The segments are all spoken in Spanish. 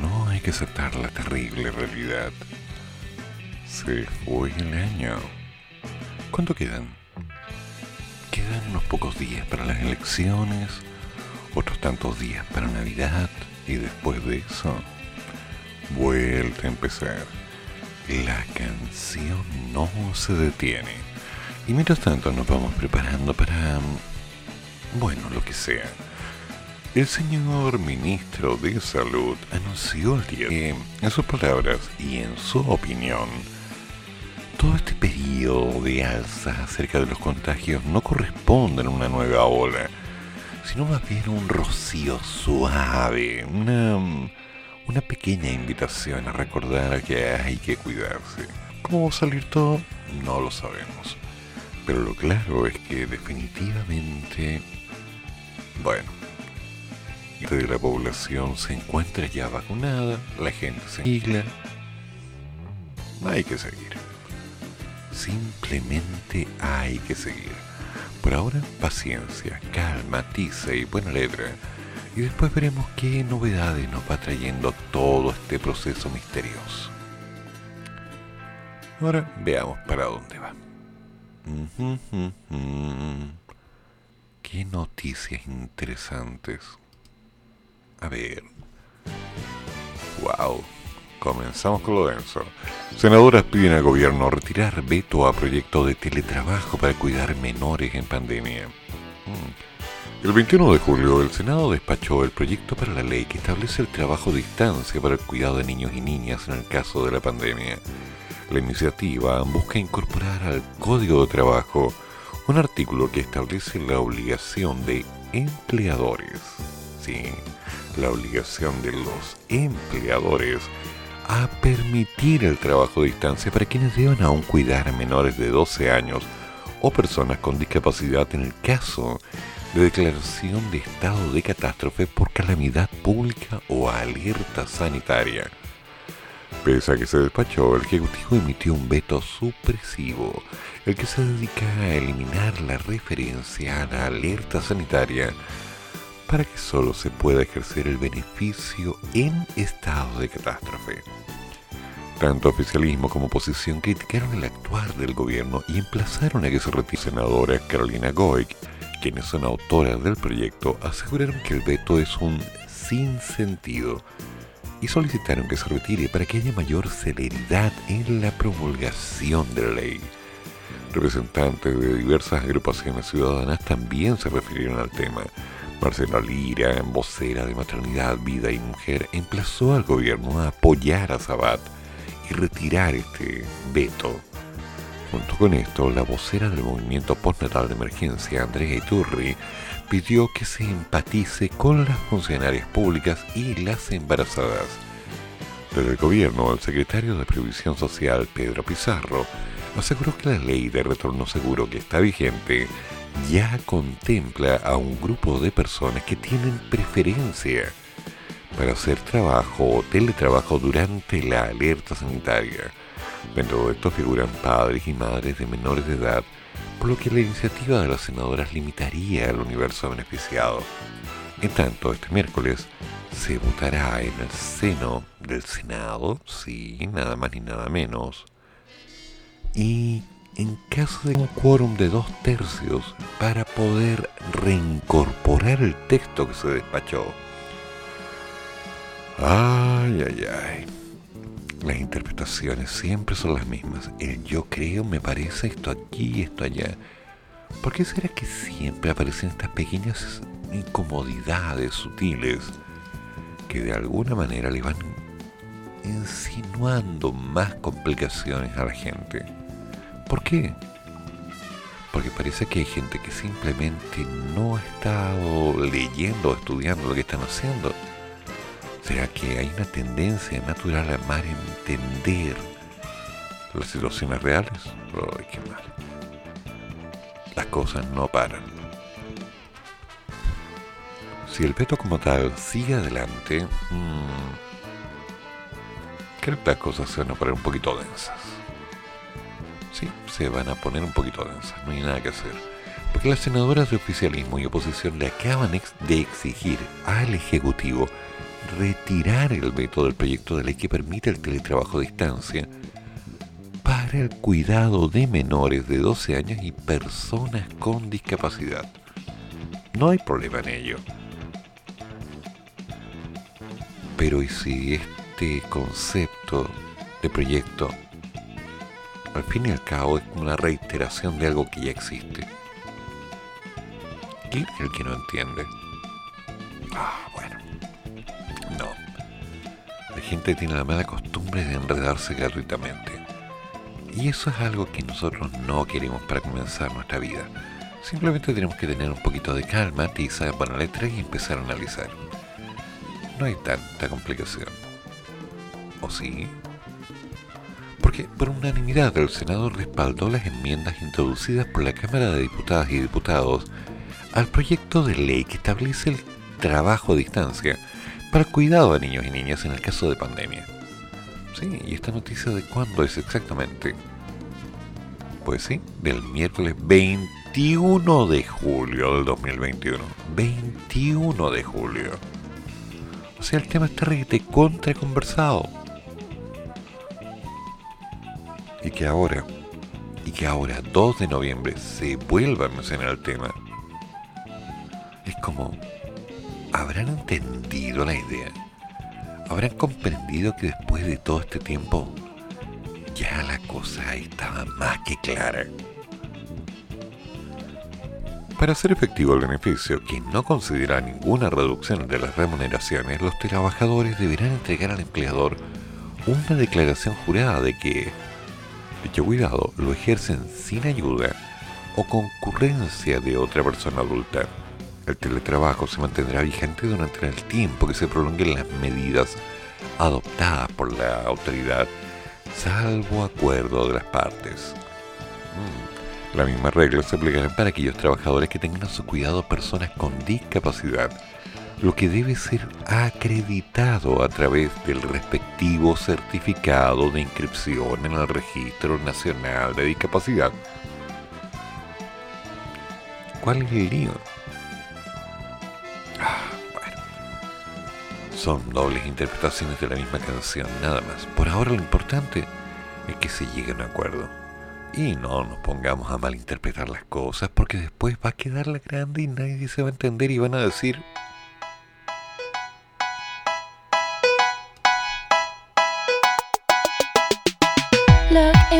No, hay que aceptar la terrible realidad. Se fue el año. ¿Cuánto quedan? Quedan unos pocos días para las elecciones, otros tantos días para Navidad y después de eso, vuelta a empezar. La canción no se detiene. Y mientras tanto nos vamos preparando para... Bueno, lo que sea. El señor ministro de Salud anunció el día que, en sus palabras y en su opinión, todo este periodo de alza acerca de los contagios no corresponde a una nueva ola, sino más bien un rocío suave, una, una pequeña invitación a recordar que hay que cuidarse. ¿Cómo va a salir todo? No lo sabemos. Pero lo claro es que definitivamente, bueno, de la población se encuentra ya vacunada, la gente se sigla, hay que seguir. Simplemente hay que seguir. Por ahora, paciencia, calma, tiza y buena letra. Y después veremos qué novedades nos va trayendo todo este proceso misterioso. Ahora veamos para dónde va. Qué noticias interesantes. A ver. Wow. Comenzamos con lo denso. Senadoras piden al gobierno retirar veto a proyecto de teletrabajo para cuidar menores en pandemia. Mm. El 21 de julio, el Senado despachó el proyecto para la ley que establece el trabajo a distancia para el cuidado de niños y niñas en el caso de la pandemia. La iniciativa busca incorporar al Código de Trabajo un artículo que establece la obligación de empleadores. Sí, la obligación de los empleadores a permitir el trabajo a distancia para quienes deban aún cuidar a menores de 12 años o personas con discapacidad en el caso de declaración de estado de catástrofe por calamidad pública o alerta sanitaria. Pese a que se despachó, el Ejecutivo emitió un veto supresivo, el que se dedica a eliminar la referencia a la alerta sanitaria para que solo se pueda ejercer el beneficio en estado de catástrofe. Tanto oficialismo como oposición criticaron el actuar del gobierno y emplazaron a que se retire. Senadora Carolina Goic, quienes son autoras del proyecto, aseguraron que el veto es un sinsentido y solicitaron que se retire para que haya mayor celeridad en la promulgación de la ley. Representantes de diversas agrupaciones ciudadanas también se refirieron al tema Marcela Lira, vocera de Maternidad, Vida y Mujer, emplazó al gobierno a apoyar a Sabat y retirar este veto. Junto con esto, la vocera del movimiento postnatal de emergencia, Andrea Iturri, pidió que se empatice con las funcionarias públicas y las embarazadas. Desde el gobierno, el secretario de Previsión Social, Pedro Pizarro, aseguró que la ley de retorno seguro que está vigente ya contempla a un grupo de personas que tienen preferencia para hacer trabajo o teletrabajo durante la alerta sanitaria. Dentro de esto figuran padres y madres de menores de edad, por lo que la iniciativa de las senadoras limitaría el universo beneficiado. En tanto, este miércoles se votará en el seno del Senado, sí, nada más ni nada menos, y en caso de un quórum de dos tercios para poder reincorporar el texto que se despachó. Ay, ay, ay. Las interpretaciones siempre son las mismas. El yo creo, me parece esto aquí esto allá. ¿Por qué será que siempre aparecen estas pequeñas incomodidades sutiles que de alguna manera le van insinuando más complicaciones a la gente? ¿Por qué? porque parece que hay gente que simplemente no ha estado leyendo o estudiando lo que están haciendo. ¿Será que hay una tendencia natural a mal entender las situaciones reales? ¡Ay, qué mal! Las cosas no paran. Si el veto como tal sigue adelante, mmm, creo que las cosas se van a poner un poquito densas. Sí, se van a poner un poquito densas, no hay nada que hacer. Porque las senadoras de oficialismo y oposición le acaban de exigir al Ejecutivo retirar el veto del proyecto de ley que permite el teletrabajo a distancia para el cuidado de menores de 12 años y personas con discapacidad. No hay problema en ello. Pero ¿y si este concepto de proyecto al fin y al cabo es una reiteración de algo que ya existe? ¿Quién es el que no entiende? Ah, bueno. No. La gente tiene la mala costumbre de enredarse gratuitamente. Y eso es algo que nosotros no queremos para comenzar nuestra vida. Simplemente tenemos que tener un poquito de calma, tiza, buena letra y empezar a analizar. No hay tanta complicación. ¿O sí? Porque por unanimidad el Senado respaldó las enmiendas introducidas por la Cámara de Diputadas y Diputados al proyecto de ley que establece el trabajo a distancia para el cuidado de niños y niñas en el caso de pandemia. Sí, y esta noticia de cuándo es exactamente. Pues sí, del miércoles 21 de julio del 2021. 21 de julio. O sea, el tema está rete contra conversado. Y que ahora, y que ahora, 2 de noviembre, se vuelva a mencionar el tema. Es como, ¿habrán entendido la idea? ¿Habrán comprendido que después de todo este tiempo ya la cosa estaba más que clara? Para hacer efectivo el beneficio, quien no considera ninguna reducción de las remuneraciones, los trabajadores deberán entregar al empleador una declaración jurada de que, dicho cuidado, lo ejercen sin ayuda o concurrencia de otra persona adulta. El teletrabajo se mantendrá vigente durante el tiempo que se prolonguen las medidas adoptadas por la autoridad, salvo acuerdo de las partes. Mm, Las mismas reglas se aplicarán para aquellos trabajadores que tengan a su cuidado personas con discapacidad, lo que debe ser acreditado a través del respectivo certificado de inscripción en el Registro Nacional de Discapacidad. ¿Cuál es el lío? Ah, bueno. Son dobles interpretaciones de la misma canción, nada más. Por ahora lo importante es que se llegue a un acuerdo. Y no nos pongamos a malinterpretar las cosas porque después va a quedar la grande y nadie se va a entender y van a decir...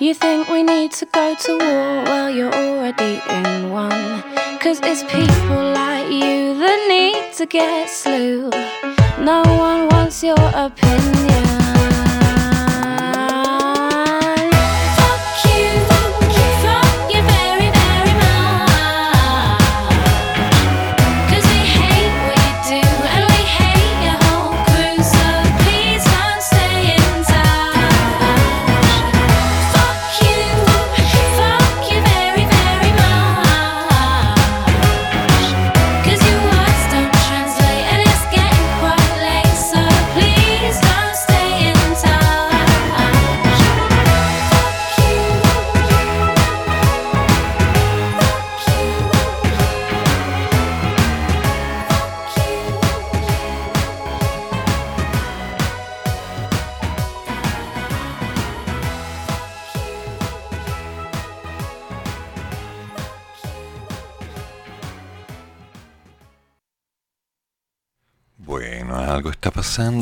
You think we need to go to war. Well, you're already in one. Cause it's people like you that need to get slew. No one wants your opinion.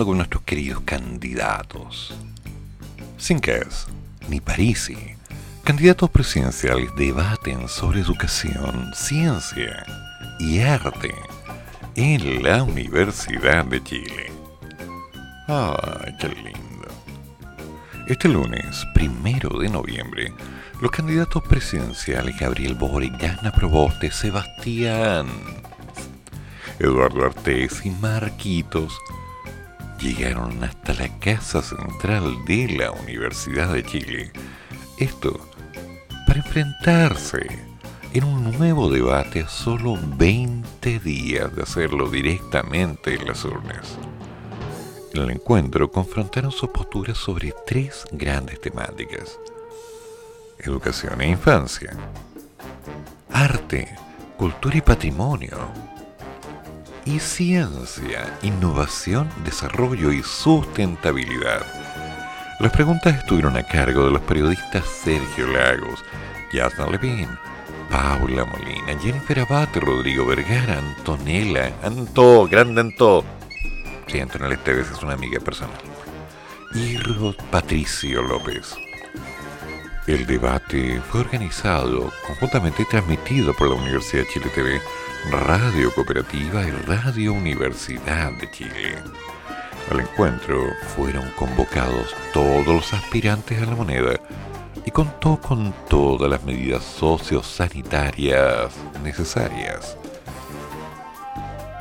Con nuestros queridos candidatos. Sin es, ni Parisi, candidatos presidenciales debaten sobre educación, ciencia y arte en la Universidad de Chile. ¡Ay, qué lindo! Este lunes, primero de noviembre, los candidatos presidenciales Gabriel Boric, Ana Proboste, Sebastián, Eduardo Artés y Marquitos llegaron hasta la Casa Central de la Universidad de Chile. Esto para enfrentarse en un nuevo debate a solo 20 días de hacerlo directamente en las urnas. En el encuentro confrontaron sus posturas sobre tres grandes temáticas. Educación e infancia, arte, cultura y patrimonio, y ciencia, innovación, desarrollo y sustentabilidad. Las preguntas estuvieron a cargo de los periodistas Sergio Lagos, Yasna Levin, Paula Molina, Jennifer Abate, Rodrigo Vergara, Antonella, Anto, grande Anto. Sí, Antonella Esteves es una amiga personal. Y Patricio López. El debate fue organizado conjuntamente y transmitido por la Universidad de Chile TV Radio Cooperativa y Radio Universidad de Chile. Al encuentro fueron convocados todos los aspirantes a la moneda y contó con todas las medidas sociosanitarias necesarias.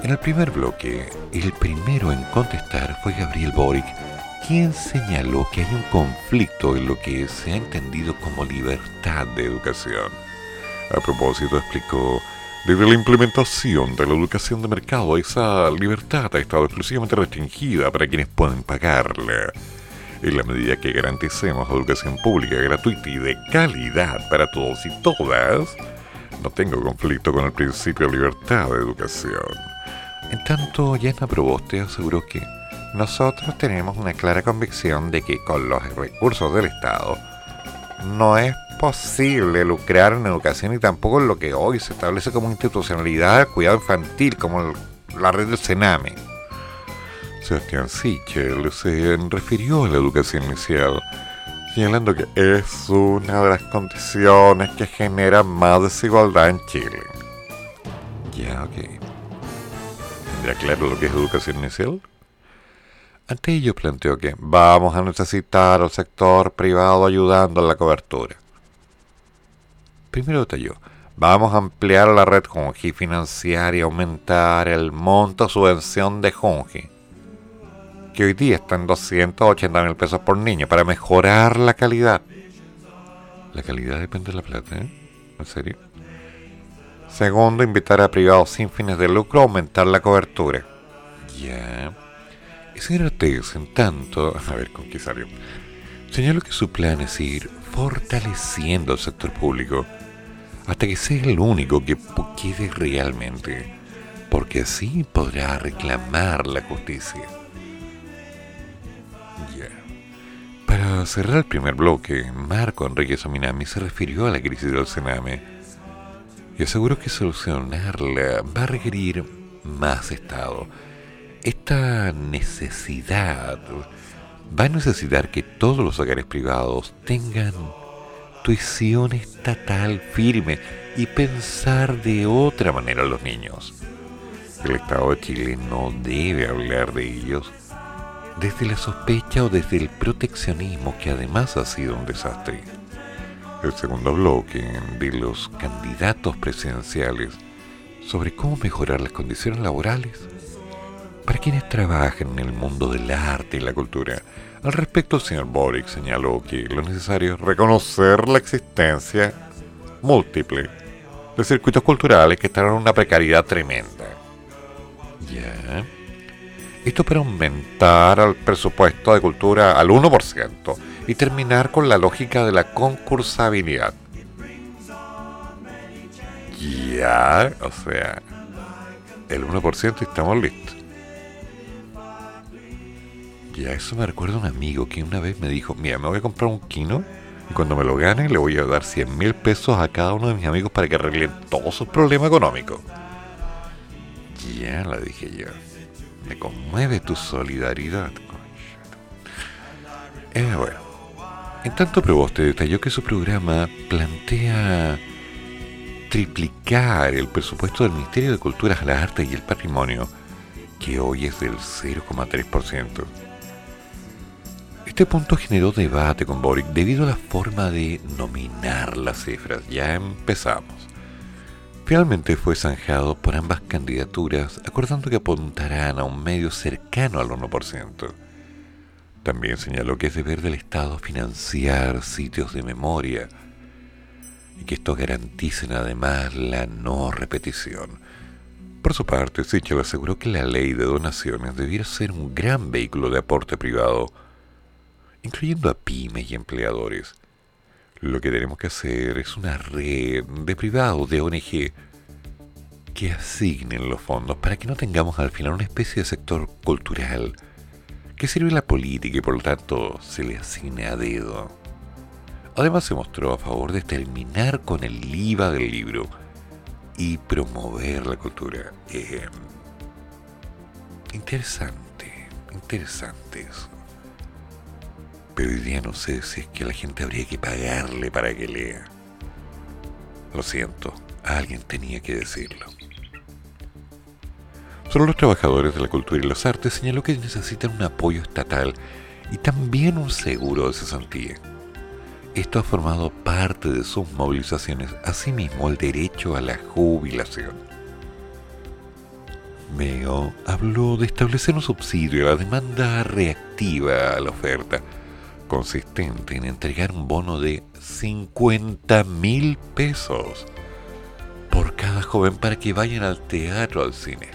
En el primer bloque, el primero en contestar fue Gabriel Boric, quien señaló que hay un conflicto en lo que se ha entendido como libertad de educación. A propósito, explicó desde la implementación de la educación de mercado, esa libertad ha estado exclusivamente restringida para quienes pueden pagarla. En la medida que garanticemos educación pública gratuita y de calidad para todos y todas, no tengo conflicto con el principio de libertad de educación. En tanto, Yana Proboste aseguró que nosotros tenemos una clara convicción de que con los recursos del Estado no es posible lucrar en educación y tampoco en lo que hoy se establece como institucionalidad cuidado infantil, como la red del Sename. Sebastián Sichel se refirió a la educación inicial, señalando que es una de las condiciones que genera más desigualdad en Chile. Ya, ok. ¿Tendría claro lo que es educación inicial? Ante ello planteó que vamos a necesitar al sector privado ayudando en la cobertura. Primero detalló, vamos a ampliar la red Junji, financiar y aumentar el monto subvención de Junji, que hoy día está en 280 mil pesos por niño, para mejorar la calidad. La calidad depende de la plata, ¿eh? ¿En serio? Segundo, invitar a privados sin fines de lucro a aumentar la cobertura. Ya. Señor Ortega, en tanto, a ver con qué salió. Señaló que su plan es ir fortaleciendo el sector público hasta que sea el único que quede realmente, porque así podrá reclamar la justicia. Ya. Para cerrar el primer bloque, Marco Enrique Sominami se refirió a la crisis del Sename y aseguró que solucionarla va a requerir más Estado. Esta necesidad va a necesitar que todos los hogares privados tengan tuición estatal firme y pensar de otra manera a los niños. El Estado de Chile no debe hablar de ellos desde la sospecha o desde el proteccionismo que además ha sido un desastre. El segundo bloque de los candidatos presidenciales sobre cómo mejorar las condiciones laborales quienes trabajan en el mundo del arte y la cultura. Al respecto, el señor Boric señaló que lo necesario es reconocer la existencia múltiple de circuitos culturales que están en una precariedad tremenda. Ya. Esto para aumentar el presupuesto de cultura al 1% y terminar con la lógica de la concursabilidad. Ya, o sea, el 1% y estamos listos. Ya, eso me recuerda a un amigo que una vez me dijo, mira, me voy a comprar un kino y cuando me lo gane le voy a dar 100 mil pesos a cada uno de mis amigos para que arreglen todos sus problemas económicos. Ya, la dije yo. Me conmueve tu solidaridad. Eh, bueno. En tanto, Proboste detalló que su programa plantea triplicar el presupuesto del Ministerio de Culturas, las Artes y el Patrimonio, que hoy es del 0,3%. Este punto generó debate con Boric debido a la forma de nominar las cifras. Ya empezamos. Finalmente fue zanjado por ambas candidaturas, acordando que apuntarán a un medio cercano al 1%. También señaló que es deber del Estado financiar sitios de memoria y que estos garanticen además la no repetición. Por su parte, Sichel aseguró que la ley de donaciones debiera ser un gran vehículo de aporte privado, incluyendo a pymes y empleadores. Lo que tenemos que hacer es una red de privados, de ONG, que asignen los fondos para que no tengamos al final una especie de sector cultural que sirve la política y por lo tanto se le asigne a dedo. Además se mostró a favor de terminar con el IVA del libro y promover la cultura. Eh, interesante, interesante eso. Pero hoy día no sé si es que la gente habría que pagarle para que lea. Lo siento, alguien tenía que decirlo. Solo los trabajadores de la cultura y las artes señaló que necesitan un apoyo estatal y también un seguro de cesantía. Esto ha formado parte de sus movilizaciones, asimismo el derecho a la jubilación. Meo habló de establecer un subsidio a la demanda reactiva a la oferta, consistente en entregar un bono de 50 mil pesos por cada joven para que vayan al teatro, al cine.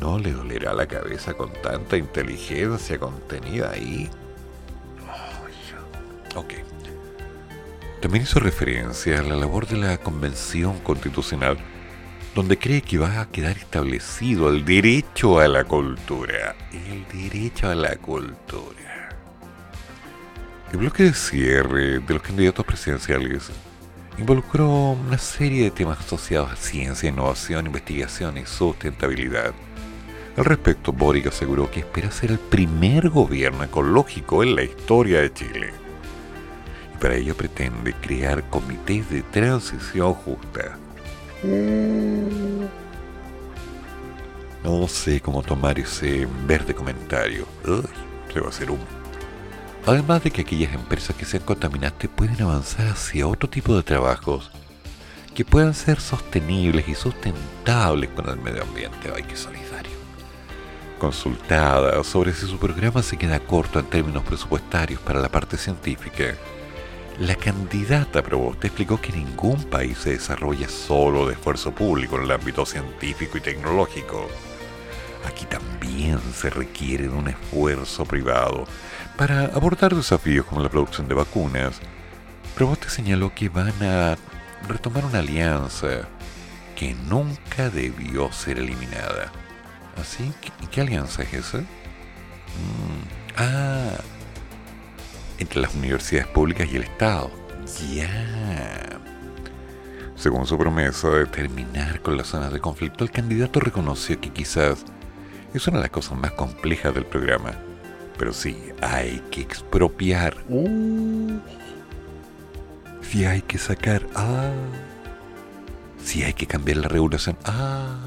¿No le dolerá la cabeza con tanta inteligencia contenida ahí? ok. También hizo referencia a la labor de la Convención Constitucional, donde cree que va a quedar establecido el derecho a la cultura. El derecho a la cultura. El bloque de cierre de los candidatos presidenciales involucró una serie de temas asociados a ciencia, innovación, investigación y sustentabilidad al respecto, Boric aseguró que espera ser el primer gobierno ecológico en la historia de Chile. Y para ello pretende crear comités de transición justa. No sé cómo tomar ese verde comentario. se va a hacer un... Además de que aquellas empresas que sean contaminantes pueden avanzar hacia otro tipo de trabajos que puedan ser sostenibles y sustentables con el medio ambiente. Hay que salir consultada sobre si su programa se queda corto en términos presupuestarios para la parte científica, la candidata Proboste explicó que ningún país se desarrolla solo de esfuerzo público en el ámbito científico y tecnológico. Aquí también se requiere un esfuerzo privado para abordar desafíos como la producción de vacunas. Proboste señaló que van a retomar una alianza que nunca debió ser eliminada ¿Así? ¿Y qué alianza es esa? Mm, ah, entre las universidades públicas y el Estado. Ya. Según su promesa de terminar con las zonas de conflicto, el candidato reconoció que quizás Es una de las cosas más complejas del programa. Pero sí, hay que expropiar. Uh. Si hay que sacar. Ah. Si hay que cambiar la regulación. Ah.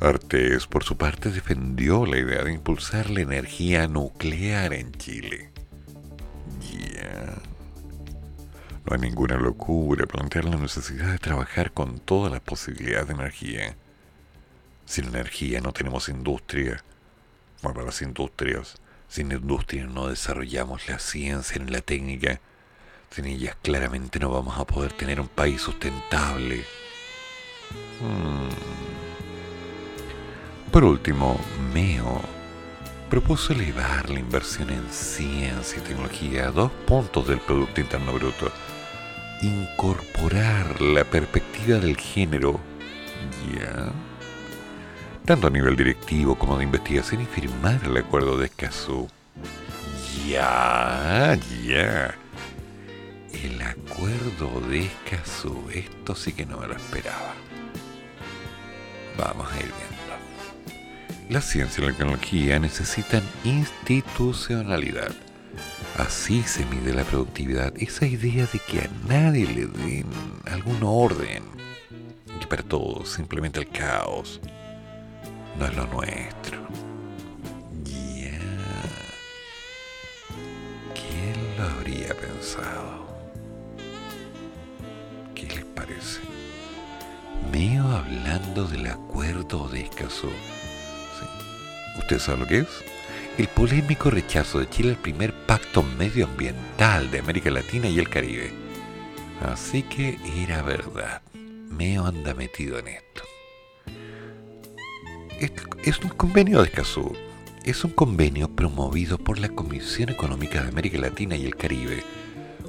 Artés, por su parte, defendió la idea de impulsar la energía nuclear en Chile. No hay ninguna locura plantear la necesidad de trabajar con todas las posibilidades de energía. Sin energía no tenemos industria. Bueno, las industrias. Sin industria no desarrollamos la ciencia ni la técnica. Sin ellas claramente no vamos a poder tener un país sustentable. Hmm. Por último, MEO propuso elevar la inversión en ciencia y tecnología a dos puntos del Producto Interno Bruto, incorporar la perspectiva del género, ya, tanto a nivel directivo como de investigación y firmar el acuerdo de Escazú. Ya, ya. El acuerdo de Escazú, esto sí que no me lo esperaba. Vamos a ir viendo. La ciencia y la tecnología necesitan institucionalidad. Así se mide la productividad, esa idea de que a nadie le den algún orden, y para todos simplemente el caos, no es lo nuestro. Ya. ¿Quién lo habría pensado? ¿Qué les parece? Meo hablando del acuerdo de Escazú ¿Usted sabe lo que es? El polémico rechazo de Chile al primer pacto medioambiental de América Latina y el Caribe. Así que era verdad. Meo anda metido en esto. Es un convenio de Escazú. Es un convenio promovido por la Comisión Económica de América Latina y el Caribe,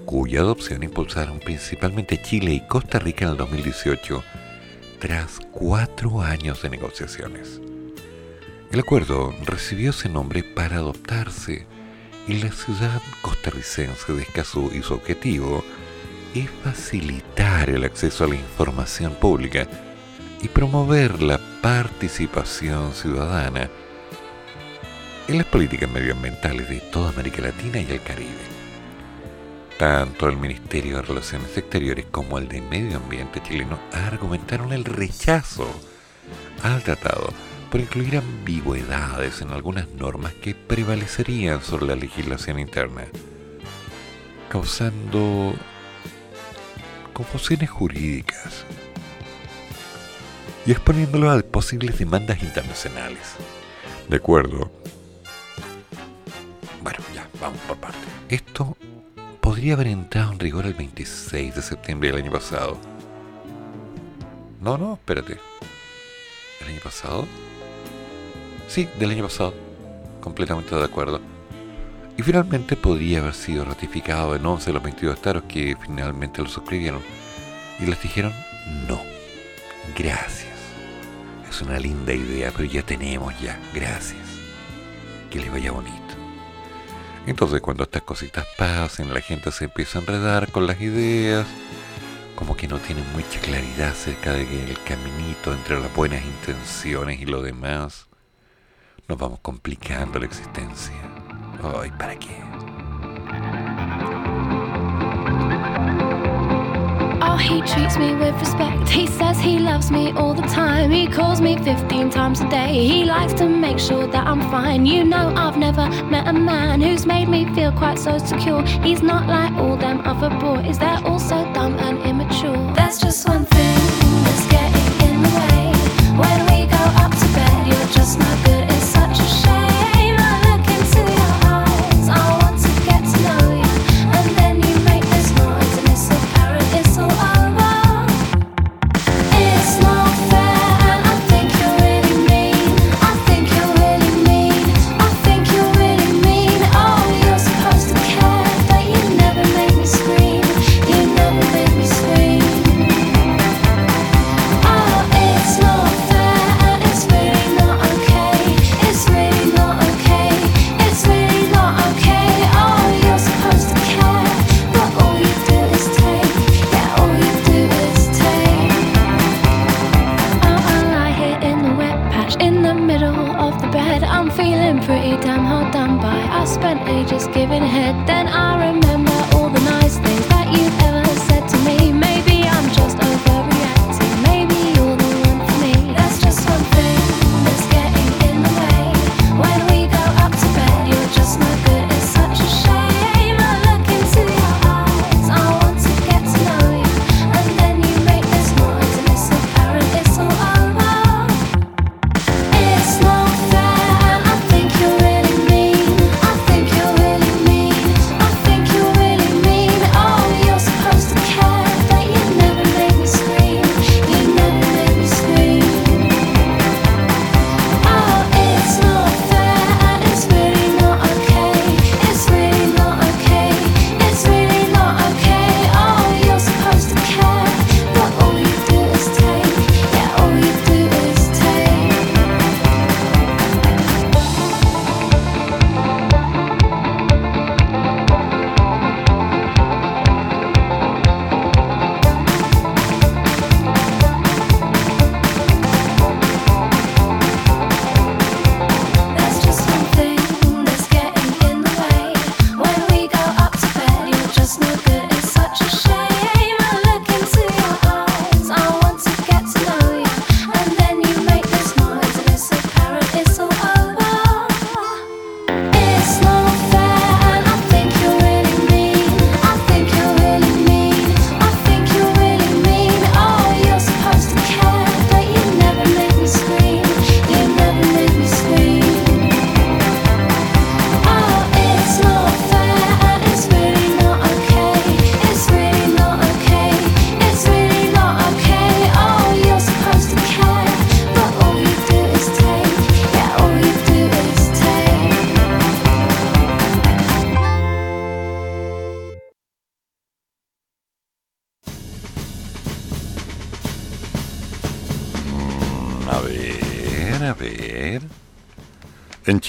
cuya adopción impulsaron principalmente Chile y Costa Rica en el 2018, tras cuatro años de negociaciones. El acuerdo recibió ese nombre para adoptarse en la ciudad costarricense de Escazú y su objetivo es facilitar el acceso a la información pública y promover la participación ciudadana en las políticas medioambientales de toda América Latina y el Caribe. Tanto el Ministerio de Relaciones Exteriores como el de Medio Ambiente chileno argumentaron el rechazo al tratado por incluir ambigüedades en algunas normas que prevalecerían sobre la legislación interna, causando confusiones jurídicas y exponiéndolo a posibles demandas internacionales. ¿De acuerdo? Bueno, ya, vamos por parte. Esto podría haber entrado en rigor el 26 de septiembre del año pasado. No, no, espérate. ¿El año pasado? Sí, del año pasado. Completamente de acuerdo. Y finalmente podría haber sido ratificado en 11 de los 22 estados que finalmente lo suscribieron. Y les dijeron no. Gracias. Es una linda idea, pero ya tenemos ya. Gracias. Que les vaya bonito. Entonces cuando estas cositas pasen, la gente se empieza a enredar con las ideas, como que no tienen mucha claridad acerca del caminito entre las buenas intenciones y lo demás nos vamos complicando la existencia. ¿para qué? Oh, he treats me with respect. He says he loves me all the time. He calls me 15 times a day. He likes to make sure that I'm fine. You know, I've never met a man who's made me feel quite so secure. He's not like all them other boys, they're all so dumb and immature. There's just one thing that's getting in the way. When we go up to bed, you're just not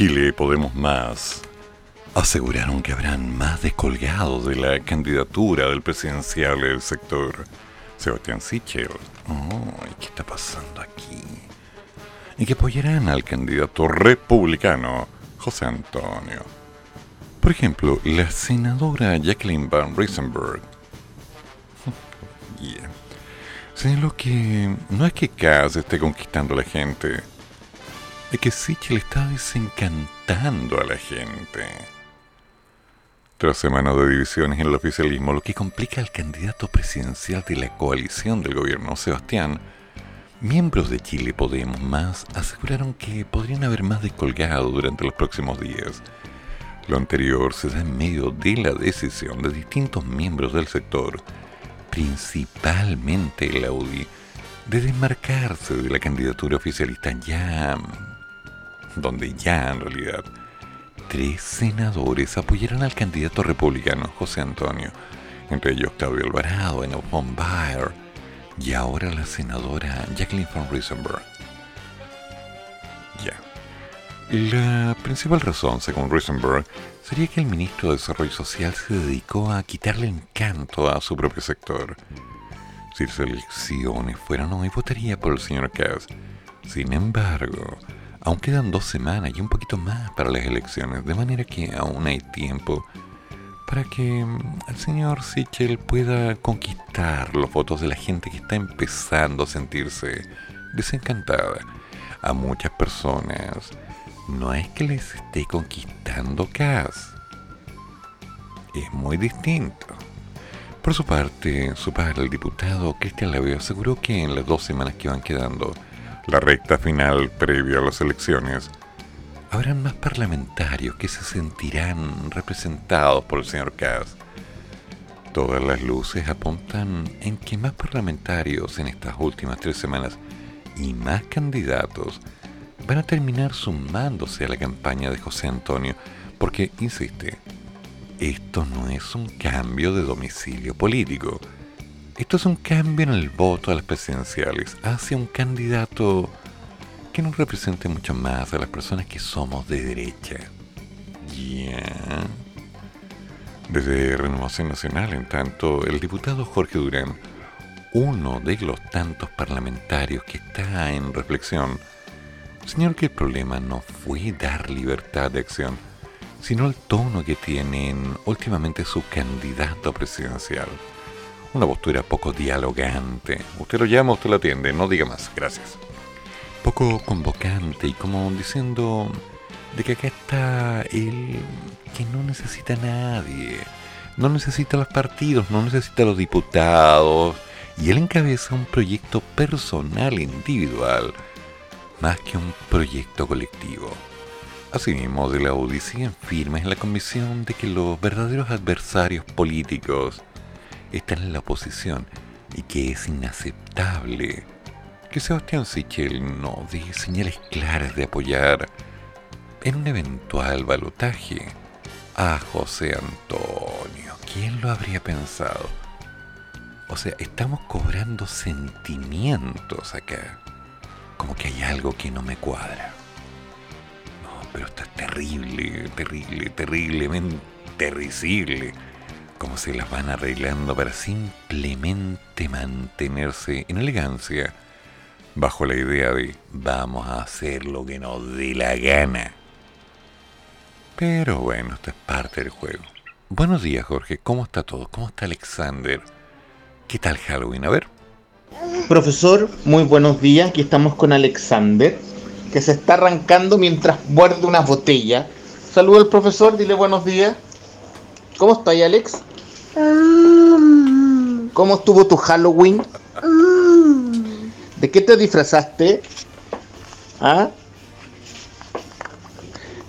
Chile Podemos Más aseguraron que habrán más descolgados de la candidatura del presidencial del sector, Sebastián Sichel. Ay, ¿Qué está pasando aquí? Y que apoyarán al candidato republicano, José Antonio. Por ejemplo, la senadora Jacqueline Van Riesenberg. Yeah. Señaló que no es que Kass esté conquistando a la gente, es que Sichel está desencantando a la gente. Tras semanas de divisiones en el oficialismo, lo que complica al candidato presidencial de la coalición del gobierno, Sebastián, miembros de Chile Podemos Más aseguraron que podrían haber más descolgados durante los próximos días. Lo anterior se da en medio de la decisión de distintos miembros del sector principalmente el Audi, de desmarcarse de la candidatura oficialista ya, donde ya en realidad tres senadores apoyaron al candidato republicano José Antonio, entre ellos Claudio Alvarado, Enel von Baer y ahora la senadora Jacqueline von Riesenberg. Ya. La principal razón, según Riesenberg, sería que el ministro de Desarrollo Social se dedicó a quitarle encanto a su propio sector. Si las elecciones fueran hoy, votaría por el señor Kass. Sin embargo, aún quedan dos semanas y un poquito más para las elecciones, de manera que aún hay tiempo para que mm, el señor Sichel pueda conquistar los votos de la gente que está empezando a sentirse desencantada. A muchas personas no es que les esté conquistando Cass. Es muy distinto. Por su parte, su padre, el diputado Cristian Laveo, aseguró que en las dos semanas que van quedando, la recta final previa a las elecciones, habrán más parlamentarios que se sentirán representados por el señor Cass. Todas las luces apuntan en que más parlamentarios en estas últimas tres semanas y más candidatos van a terminar sumándose a la campaña de José Antonio, porque, insiste, esto no es un cambio de domicilio político. Esto es un cambio en el voto a las presidenciales hacia un candidato que nos represente mucho más a las personas que somos de derecha. Ya. Desde Renovación Nacional, en tanto, el diputado Jorge Durán, uno de los tantos parlamentarios que está en reflexión, señor que el problema no fue dar libertad de acción, sino el tono que tienen últimamente su candidato presidencial. Una postura poco dialogante. Usted lo llama, usted lo atiende, no diga más, gracias. Poco convocante y como diciendo de que acá está él que no necesita a nadie. No necesita los partidos, no necesita a los diputados. Y él encabeza un proyecto personal, individual, más que un proyecto colectivo. Asimismo, de la Odisea firma en la convicción de que los verdaderos adversarios políticos están en la oposición y que es inaceptable que Sebastián Sichel no dé señales claras de apoyar en un eventual balotaje a José Antonio. ¿Quién lo habría pensado? O sea, estamos cobrando sentimientos acá. Como que hay algo que no me cuadra pero está terrible, terrible, terriblemente risible. Como se las van arreglando para simplemente mantenerse en elegancia, bajo la idea de vamos a hacer lo que nos dé la gana. Pero bueno, esto es parte del juego. Buenos días, Jorge. ¿Cómo está todo? ¿Cómo está Alexander? ¿Qué tal Halloween? A ver. Profesor, muy buenos días. Aquí estamos con Alexander que se está arrancando mientras muerde una botella. Saluda al profesor, dile buenos días. ¿Cómo está ahí, Alex? ¿Cómo estuvo tu Halloween? ¿De qué te disfrazaste? ¿Ah?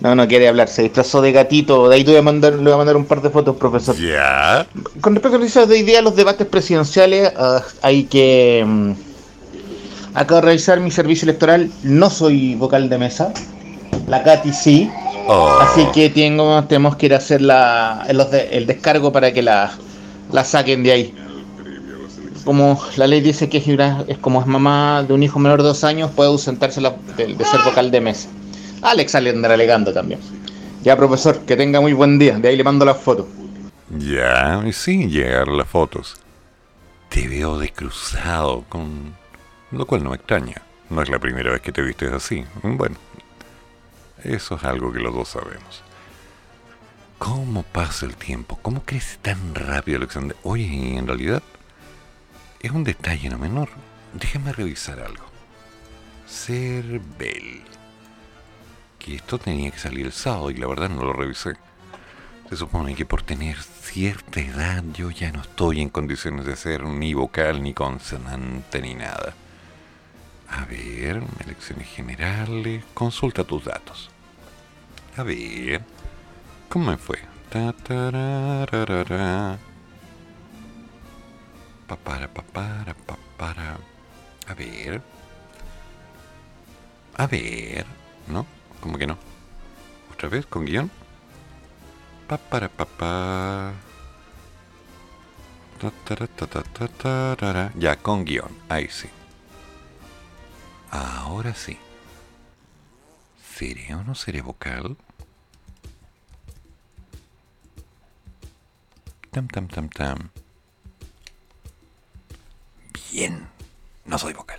No, no quiere hablar, se disfrazó de gatito. De ahí te voy a mandar, le voy a mandar un par de fotos, profesor. Ya. Con respecto a lo que de idea, los debates presidenciales, ah, hay que. Mm, Acabo de revisar mi servicio electoral, no soy vocal de mesa. La Katy sí. Oh. Así que tengo, tenemos que ir a hacer la, el, descargo para que la, la saquen de ahí. Como la ley dice que es, como es mamá de un hijo menor de dos años, puede ausentarse de, de, ser vocal de mesa. Alex sale andar alegando también. Ya, profesor, que tenga muy buen día. De ahí le mando las fotos. Ya, sí, llegar las fotos. Te veo descruzado con lo cual no me extraña. No es la primera vez que te vistes así. Bueno, eso es algo que los dos sabemos. ¿Cómo pasa el tiempo? ¿Cómo crece tan rápido, Alexander? Oye, en realidad es un detalle no menor. Déjame revisar algo. Cervel. Que esto tenía que salir el sábado y la verdad no lo revisé. Se supone que por tener cierta edad yo ya no estoy en condiciones de ser ni vocal, ni consonante, ni nada. A ver, elecciones generales, consulta tus datos. A ver, ¿cómo me fue? Ta Papara, papara, papara. A ver. A ver. ¿No? ¿Cómo que no? ¿Otra vez con guion? Papara, papá. Ya, con guion. Ahí sí. Ahora sí. ¿Seré o no seré vocal? Tam, tam, tam, tam. Bien, no soy vocal.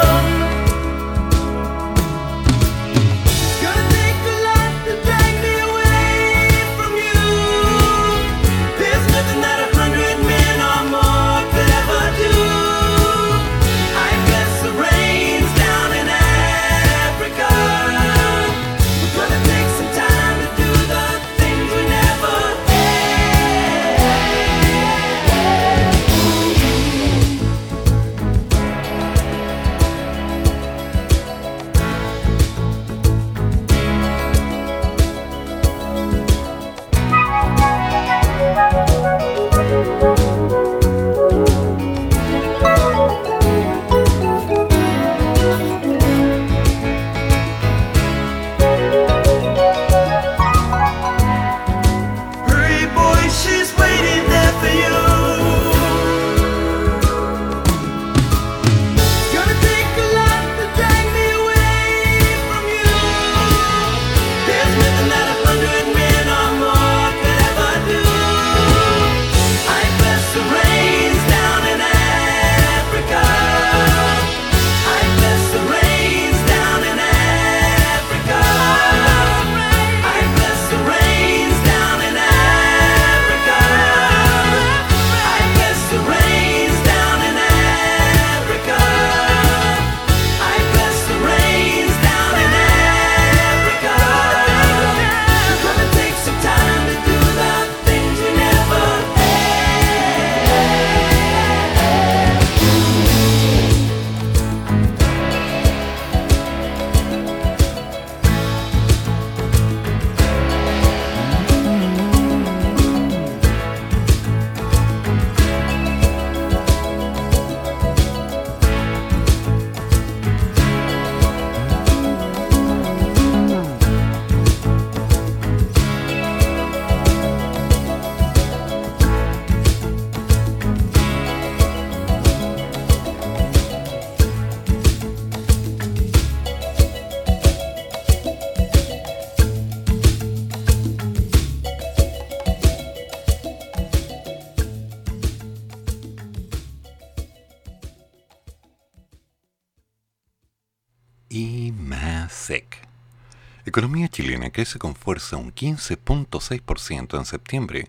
Economía chilena crece con fuerza un 15.6% en septiembre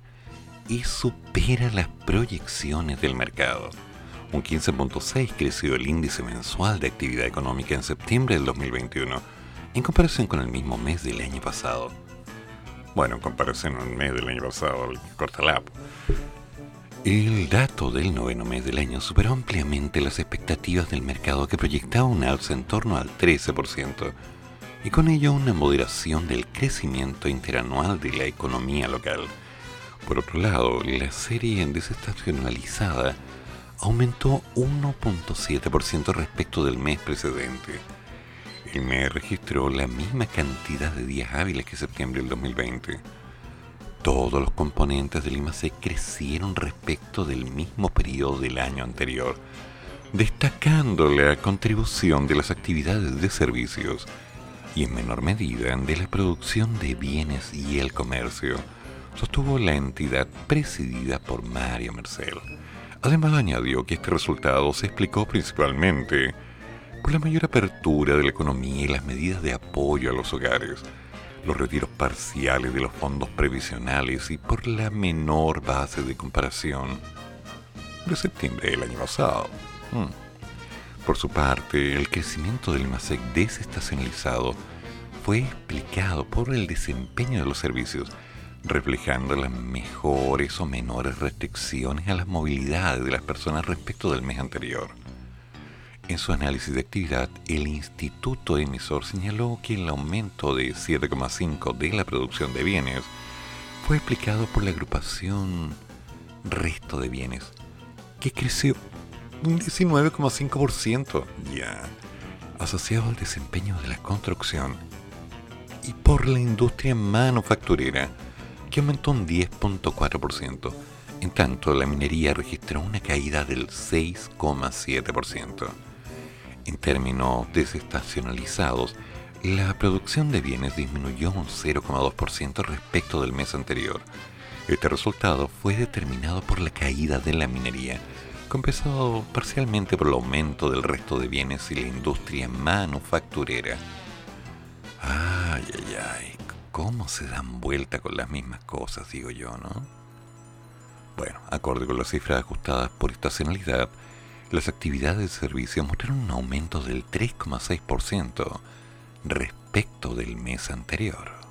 y supera las proyecciones del mercado. Un 15.6 creció el índice mensual de actividad económica en septiembre del 2021 en comparación con el mismo mes del año pasado. Bueno, en comparación al mes del año pasado, el cortalapo. El dato del noveno mes del año superó ampliamente las expectativas del mercado que proyectaba un alza en torno al 13% y con ello una moderación del crecimiento interanual de la economía local. Por otro lado, la serie desestacionalizada aumentó 1.7% respecto del mes precedente. El mes registró la misma cantidad de días hábiles que septiembre del 2020. Todos los componentes del IMASEC crecieron respecto del mismo periodo del año anterior, destacando la contribución de las actividades de servicios y en menor medida de la producción de bienes y el comercio, sostuvo la entidad presidida por Mario Mercel. Además añadió que este resultado se explicó principalmente por la mayor apertura de la economía y las medidas de apoyo a los hogares, los retiros parciales de los fondos previsionales y por la menor base de comparación de septiembre del año pasado. Mm. Por su parte, el crecimiento del MASEC desestacionalizado fue explicado por el desempeño de los servicios, reflejando las mejores o menores restricciones a las movilidades de las personas respecto del mes anterior. En su análisis de actividad, el instituto emisor señaló que el aumento de 7,5 de la producción de bienes fue explicado por la agrupación resto de bienes, que creció un 19,5%. Ya. asociado al desempeño de la construcción y por la industria manufacturera, que aumentó un 10.4%. En tanto, la minería registró una caída del 6,7%. En términos desestacionalizados, la producción de bienes disminuyó un 0,2% respecto del mes anterior. Este resultado fue determinado por la caída de la minería, compensado parcialmente por el aumento del resto de bienes y la industria manufacturera. Ay, ay, ay, cómo se dan vuelta con las mismas cosas, digo yo, ¿no? Bueno, acorde con las cifras ajustadas por estacionalidad, las actividades de servicio mostraron un aumento del 3,6% respecto del mes anterior.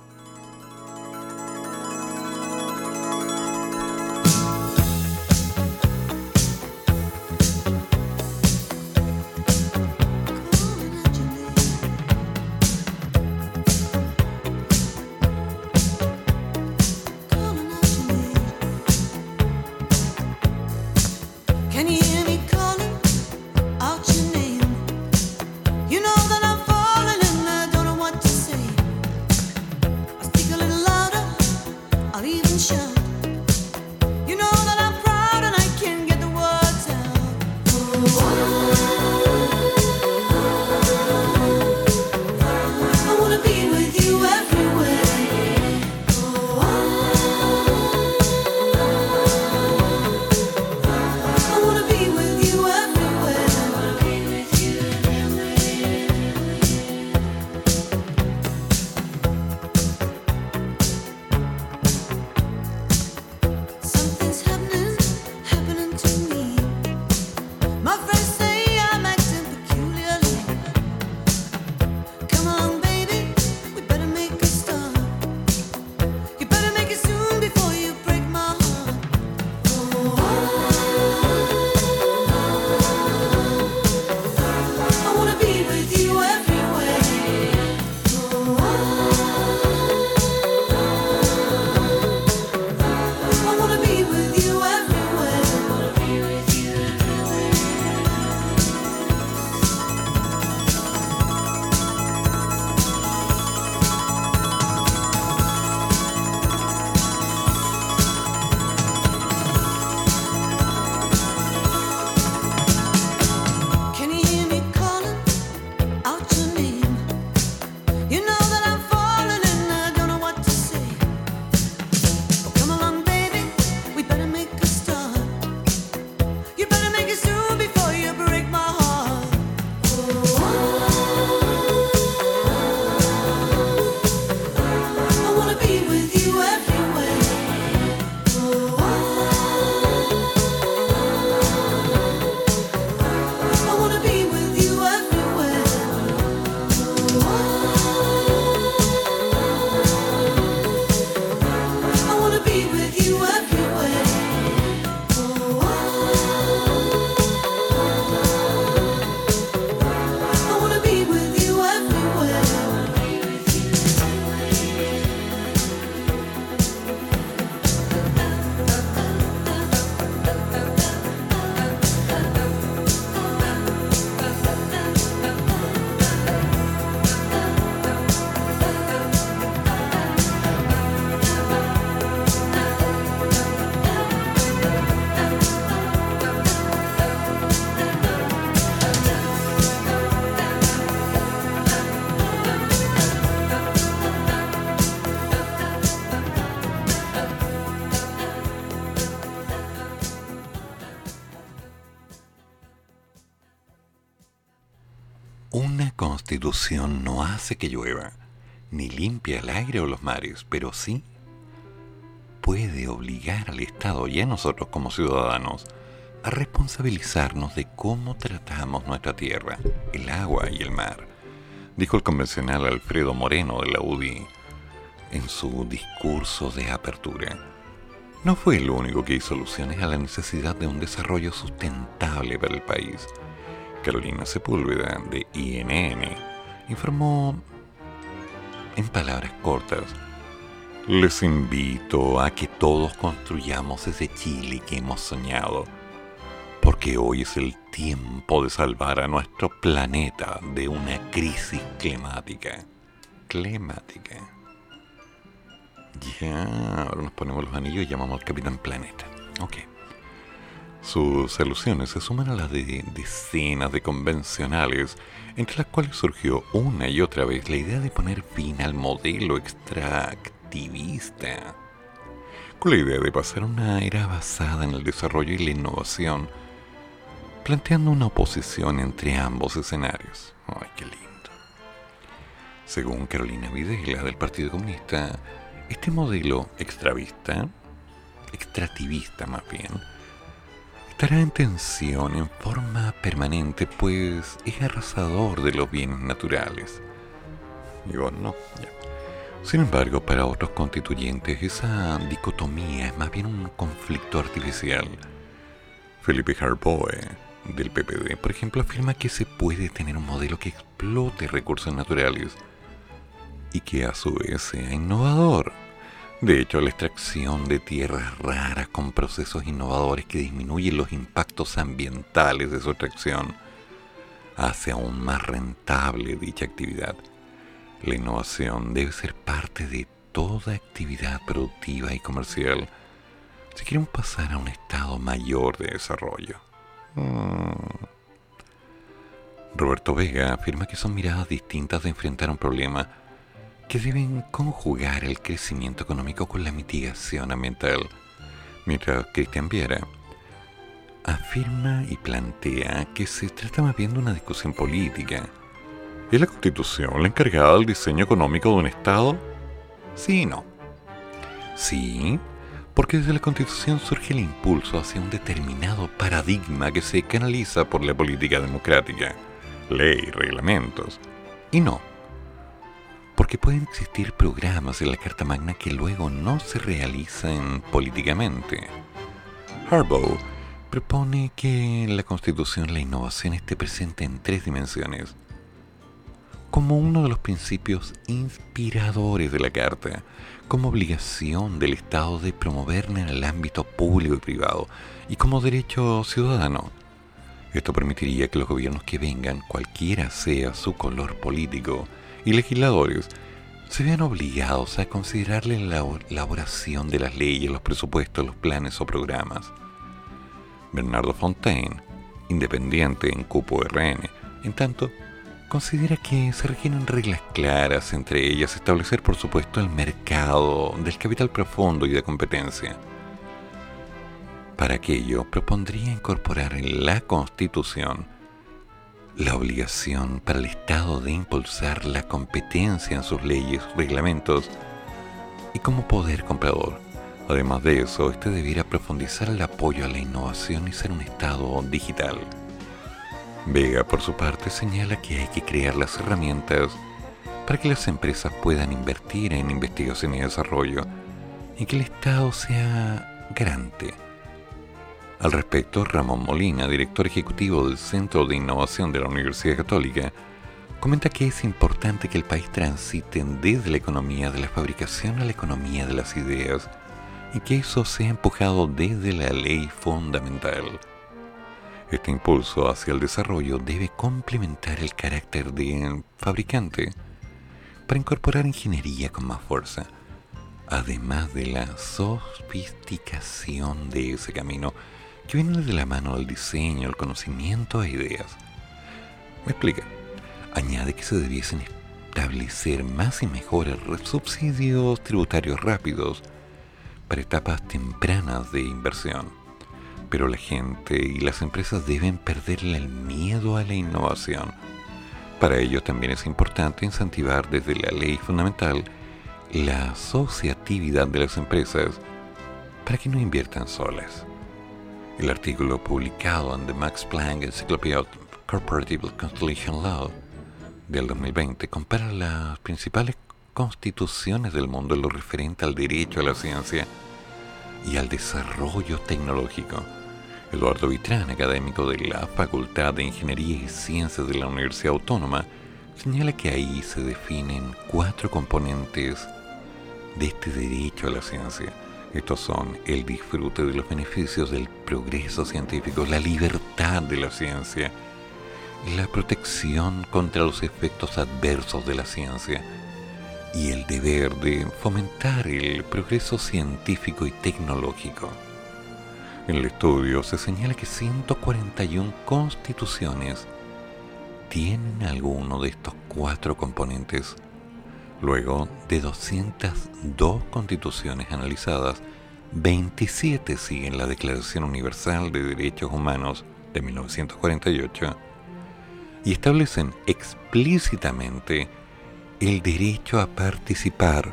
No hace que llueva, ni limpia el aire o los mares, pero sí puede obligar al Estado y a nosotros como ciudadanos a responsabilizarnos de cómo tratamos nuestra tierra, el agua y el mar, dijo el convencional Alfredo Moreno de la UDI en su discurso de apertura. No fue el único que hizo alusiones a la necesidad de un desarrollo sustentable para el país. Carolina Sepúlveda, de INN, informó en palabras cortas, les invito a que todos construyamos ese Chile que hemos soñado, porque que hoy es el tiempo de salvar a nuestro planeta de una crisis climática. Climática. Ya, ahora nos ponemos los anillos y llamamos al Capitán Planeta. Ok. Sus alusiones se suman a las de decenas de convencionales, entre las cuales surgió una y otra vez la idea de poner fin al modelo extractivista, con la idea de pasar una era basada en el desarrollo y la innovación, planteando una oposición entre ambos escenarios. ¡Ay, qué lindo! Según Carolina Videla del Partido Comunista, este modelo extravista, extractivista más bien, estará en tensión en forma permanente, pues es arrasador de los bienes naturales. Digo, no, ya. Sin embargo, para otros constituyentes esa dicotomía es más bien un conflicto artificial. Felipe Harboe, del PPD, por ejemplo, afirma que se puede tener un modelo que explote recursos naturales y que a su vez sea innovador. De hecho, la extracción de tierras raras con procesos innovadores que disminuyen los impactos ambientales de su extracción hace aún más rentable dicha actividad. La innovación debe ser parte de toda actividad productiva y comercial si queremos pasar a un estado mayor de desarrollo. Mm. Roberto Vega afirma que son miradas distintas de enfrentar un problema que deben conjugar el crecimiento económico con la mitigación ambiental, mientras Cristian Viera afirma y plantea que se trata más bien de una discusión política. ¿Es la Constitución la encargada del diseño económico de un Estado? Sí y no. Sí, porque desde la Constitución surge el impulso hacia un determinado paradigma que se canaliza por la política democrática, ley, reglamentos. Y no, porque pueden existir programas en la Carta Magna que luego no se realizan políticamente. Harbaugh propone que en la Constitución la innovación esté presente en tres dimensiones, como uno de los principios inspiradores de la Carta, como obligación del Estado de promoverla en el ámbito público y privado, y como derecho ciudadano. Esto permitiría que los gobiernos que vengan, cualquiera sea su color político, y legisladores se vean obligados a considerarle la elaboración de las leyes, los presupuestos, los planes o programas. Bernardo Fontaine, independiente en Cupo RN, en tanto, considera que se requieren reglas claras, entre ellas establecer por supuesto el mercado del capital profundo y de competencia. Para aquello propondría incorporar en la Constitución la obligación para el Estado de impulsar la competencia en sus leyes, reglamentos y como poder comprador. Además de eso, este debiera profundizar el apoyo a la innovación y ser un Estado digital. Vega, por su parte, señala que hay que crear las herramientas para que las empresas puedan invertir en investigación y desarrollo y que el Estado sea garante al respecto, Ramón Molina, director ejecutivo del Centro de Innovación de la Universidad Católica, comenta que es importante que el país transite desde la economía de la fabricación a la economía de las ideas y que eso sea empujado desde la ley fundamental. Este impulso hacia el desarrollo debe complementar el carácter de fabricante para incorporar ingeniería con más fuerza, además de la sofisticación de ese camino que viene de la mano del diseño, el conocimiento e ideas. Me explica. Añade que se debiesen establecer más y mejores subsidios tributarios rápidos para etapas tempranas de inversión. Pero la gente y las empresas deben perderle el miedo a la innovación. Para ello también es importante incentivar desde la ley fundamental la asociatividad de las empresas para que no inviertan solas. El artículo publicado en The Max Planck Encyclopedia of Corporative Constellation Law del 2020 compara las principales constituciones del mundo en lo referente al derecho a la ciencia y al desarrollo tecnológico. Eduardo Vitrán, académico de la Facultad de Ingeniería y Ciencias de la Universidad Autónoma, señala que ahí se definen cuatro componentes de este derecho a la ciencia Estos son el disfrute de los beneficios del progreso científico, la libertad de la ciencia, la protección contra los efectos adversos de la ciencia y el deber de fomentar el progreso científico y tecnológico. En el estudio se señala que 141 constituciones tienen alguno de estos cuatro componentes. Luego de 202 constituciones analizadas, 27 siguen la Declaración Universal de Derechos Humanos de 1948 y establecen explícitamente el derecho a participar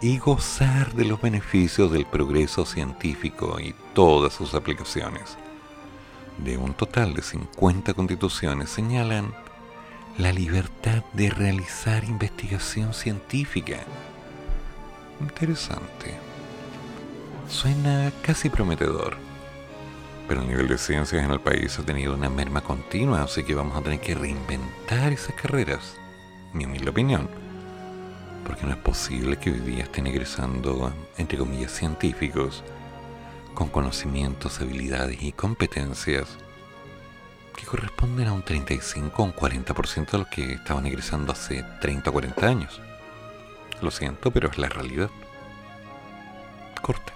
y gozar de los beneficios del progreso científico y todas sus aplicaciones. De un total de 50 constituciones señalan la libertad de realizar investigación científica. Interesante. Suena casi prometedor. Pero el nivel de ciencias en el país ha tenido una merma continua, así que vamos a tener que reinventar esas carreras. Mi humilde opinión porque no es posible que hoy día estén egresando, entre comillas, científicos con conocimientos, habilidades y competencias que corresponden a un 35 o un 40% de los que estaban egresando hace 30 o 40 años. Lo siento, pero es la realidad. Corte.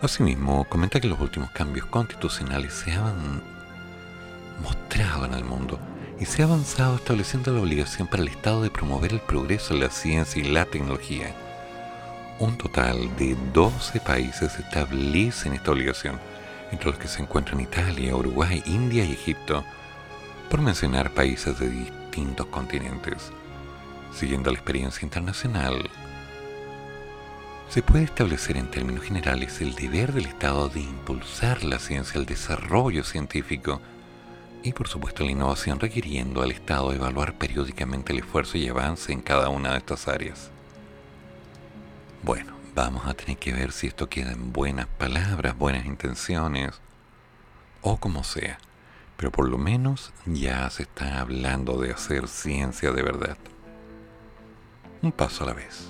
Asimismo, comenta que los últimos cambios constitucionales se han mostrado en el mundo y se ha avanzado estableciendo la obligación para el Estado de promover el progreso en la ciencia y la tecnología. Un total de 12 países establecen esta obligación, entre los que se encuentran Italia, Uruguay, India y Egipto, por mencionar países de distintos continentes. Siguiendo la experiencia internacional, se puede establecer en términos generales el deber del Estado de impulsar la ciencia, el desarrollo científico, y por supuesto la innovación requiriendo al Estado evaluar periódicamente el esfuerzo y avance en cada una de estas áreas. Bueno, vamos a tener que ver si esto queda en buenas palabras, buenas intenciones, o como sea, pero por lo menos ya se está hablando de hacer ciencia de verdad. Un paso a la vez.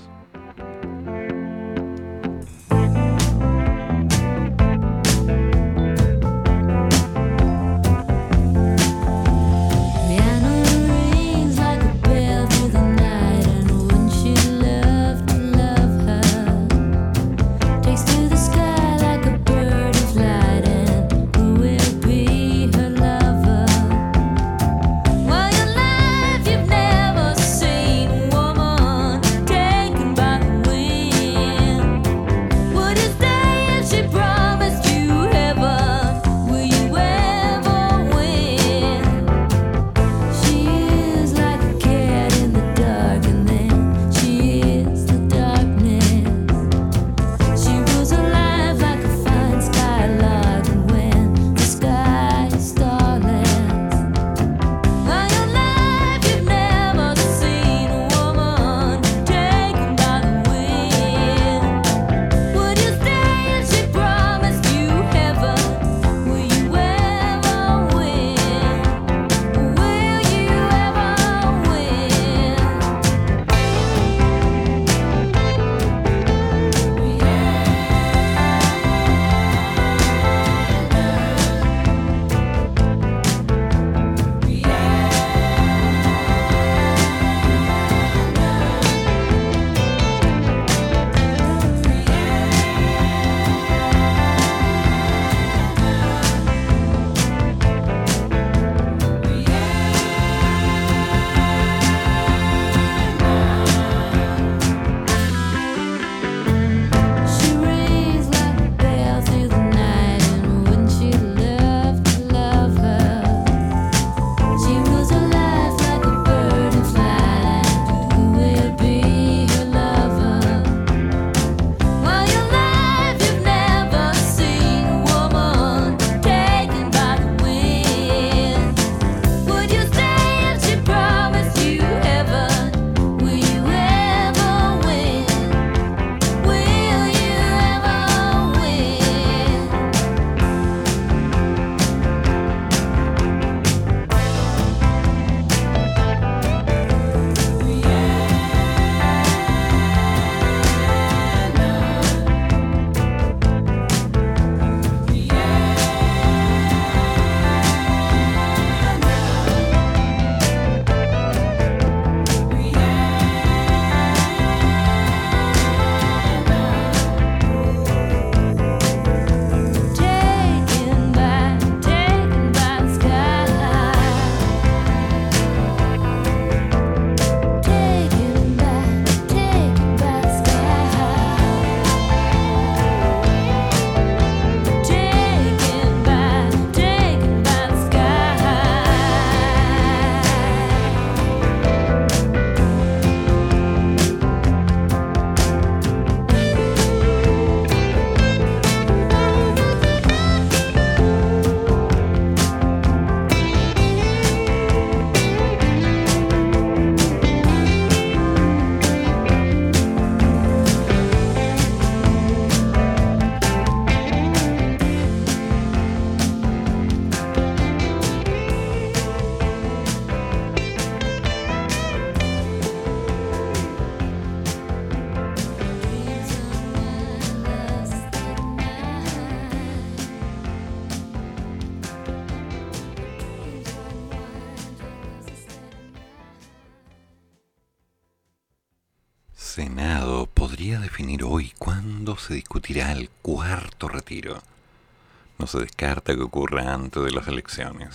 Se descarta que ocurra antes de las elecciones.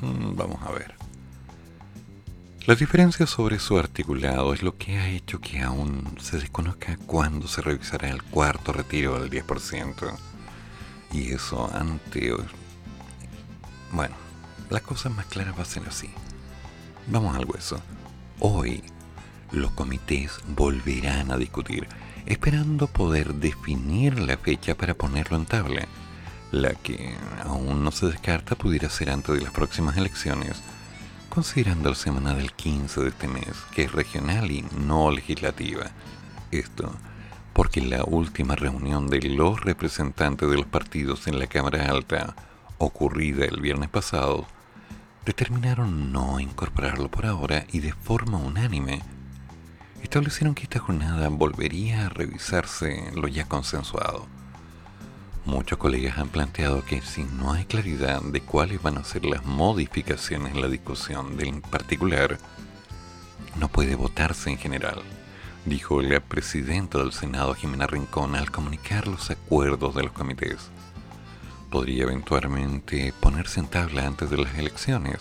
Mm, Vamos a ver. Las diferencias sobre su articulado es lo que ha hecho que aún se desconozca cuándo se revisará el cuarto retiro del 10%. Y eso ante... Bueno, las cosas más claras va a ser así. Vamos al hueso. Hoy los comités volverán a discutir, esperando poder definir la fecha para ponerlo en tabla, la que aún no se descarta pudiera ser antes de las próximas elecciones, considerando la semana del 15 de este mes, que es regional y no legislativa. Esto porque la última reunión de los representantes de los partidos en la Cámara Alta, ocurrida el viernes pasado, determinaron no incorporarlo por ahora y de forma unánime establecieron que esta jornada volvería a revisarse lo ya consensuado. Muchos colegas han planteado que si no hay claridad de cuáles van a ser las modificaciones en la discusión del particular, no puede votarse en general, dijo la presidenta del Senado Jimena Rincón al comunicar los acuerdos de los comités. Podría eventualmente ponerse en tabla antes de las elecciones,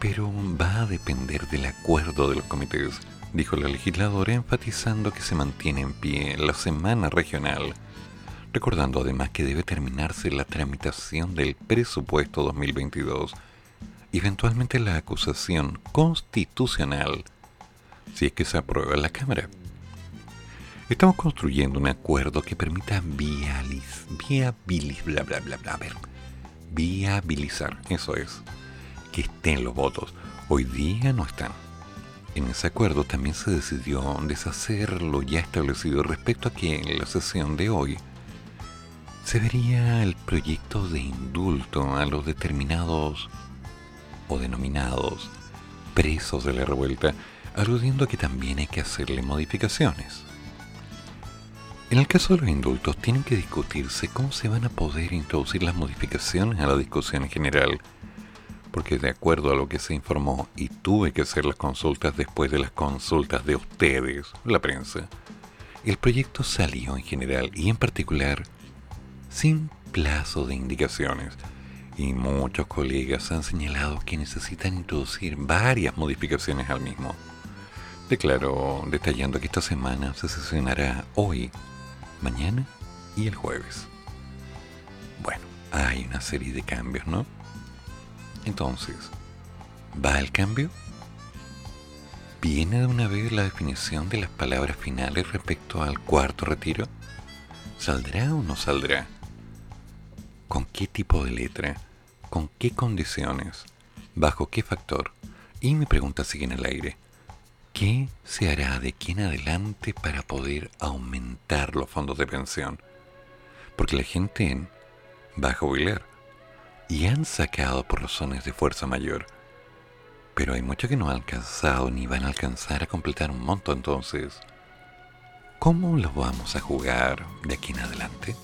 pero va a depender del acuerdo de los comités, dijo la legisladora enfatizando que se mantiene en pie la semana regional, recordando además que debe terminarse la tramitación del presupuesto 2022 y eventualmente la acusación constitucional si es que se aprueba en la Cámara. Estamos construyendo un acuerdo que permita vialis, bla bla bla bla, viabilizar, eso es, que estén los votos. Hoy día no están. En ese acuerdo también se decidió deshacer lo ya establecido respecto a que en la sesión de hoy se vería el proyecto de indulto a los determinados o denominados presos de la revuelta, aludiendo a que también hay que hacerle modificaciones. En el caso de los indultos, tienen que discutirse cómo se van a poder introducir las modificaciones a la discusión en general, porque de acuerdo a lo que se informó, y tuve que hacer las consultas después de las consultas de ustedes, la prensa, el proyecto salió en general y en particular sin plazo de indicaciones, y muchos colegas han señalado que necesitan introducir varias modificaciones al mismo. Declaró detallando que esta semana se sesionará hoy, mañana y el jueves. Bueno, hay una serie de cambios, ¿no? Entonces, ¿va el cambio? ¿Viene de una vez la definición de las palabras finales respecto al cuarto retiro? ¿Saldrá o no saldrá? ¿Con qué tipo de letra? ¿Con qué condiciones? ¿Bajo qué factor? Y mi pregunta sigue en el aire. ¿Qué se hará de aquí en adelante para poder aumentar los fondos de pensión? Porque la gente va a jubilar y han sacado por razones de fuerza mayor. Pero hay muchos que no han alcanzado ni van a alcanzar a completar un monto entonces. ¿Cómo lo vamos a jugar de aquí en adelante?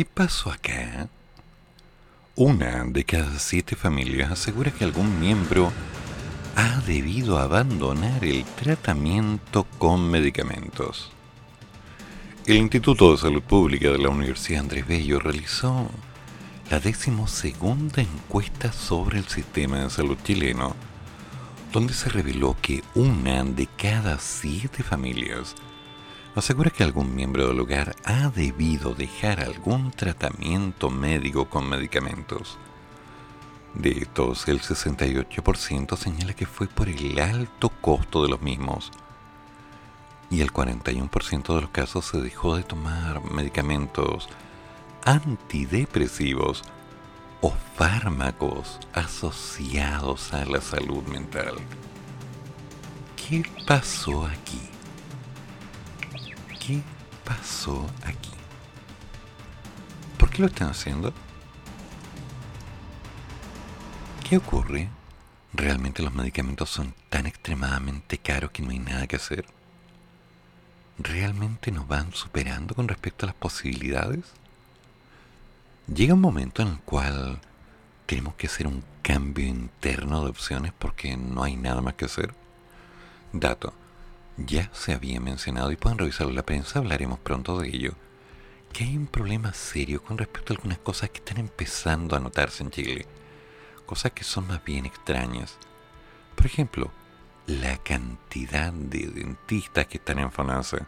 ¿Qué pasó acá? Una de cada siete familias asegura que algún miembro ha debido abandonar el tratamiento con medicamentos. El Instituto de Salud Pública de la Universidad Andrés Bello realizó la decimosegunda encuesta sobre el sistema de salud chileno, donde se reveló que una de cada siete familias asegura que algún miembro del hogar ha debido dejar algún tratamiento médico con medicamentos. De estos, el 68% señala que fue por el alto costo de los mismos. Y el 41% de los casos se dejó de tomar medicamentos antidepresivos o fármacos asociados a la salud mental. ¿Qué pasó aquí? ¿Qué pasó aquí? ¿Por qué lo están haciendo? ¿Qué ocurre? ¿Realmente los medicamentos son tan extremadamente caros que no hay nada que hacer? ¿Realmente nos van superando con respecto a las posibilidades? Llega un momento en el cual tenemos que hacer un cambio interno de opciones porque no hay nada más que hacer. Dato, ya se había mencionado y pueden revisarlo en la prensa, hablaremos pronto de ello, que hay un problema serio con respecto a algunas cosas que están empezando a notarse en Chile cosas que son más bien extrañas. Por ejemplo, la cantidad de dentistas que están en FONASA.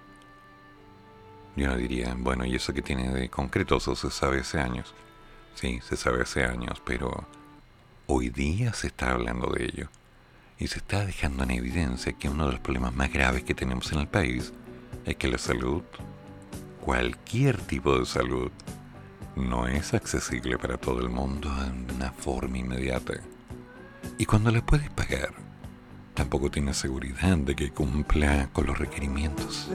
Yo no diría, bueno, ¿y eso que tiene de concreto? Eso se sabe hace años. Sí, se sabe hace años, pero hoy día se está hablando de ello. Y se está dejando en evidencia que uno de los problemas más graves que tenemos en el país es que la salud, cualquier tipo de salud, no es accesible para todo el mundo en una forma inmediata. Y cuando la puedes pagar, tampoco tienes seguridad de que cumpla con los requerimientos.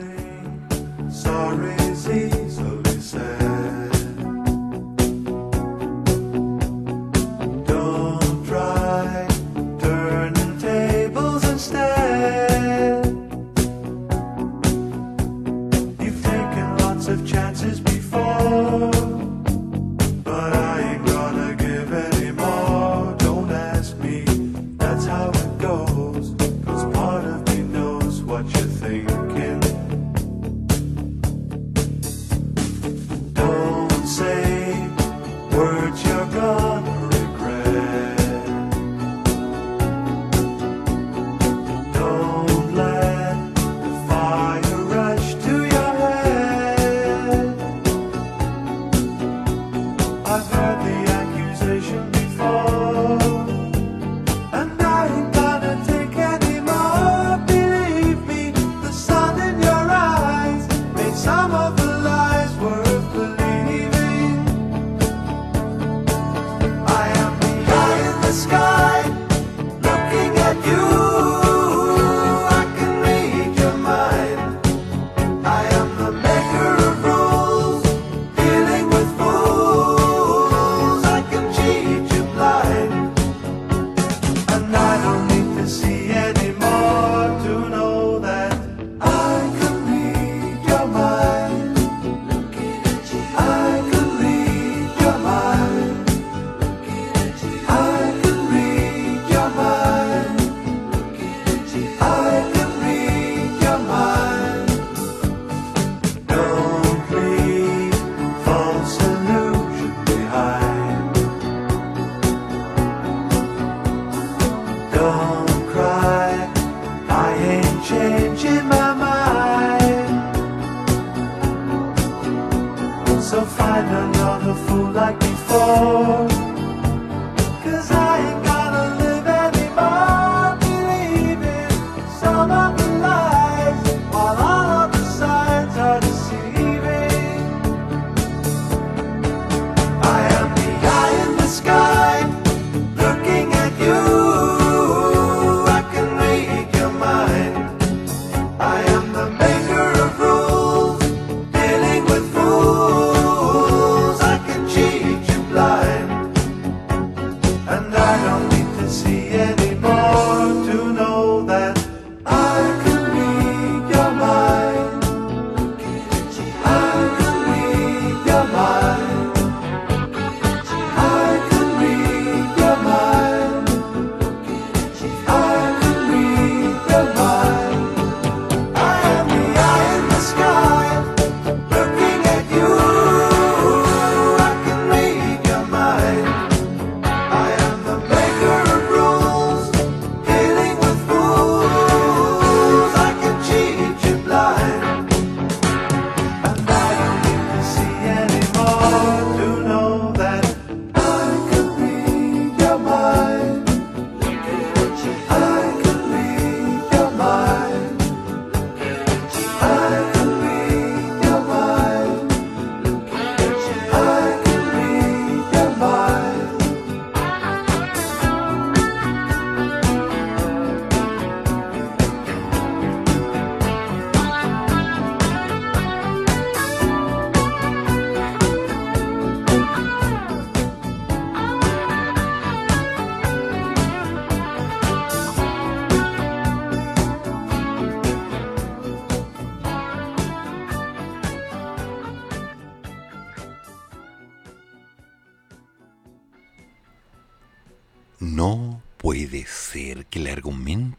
I've heard the accusation before,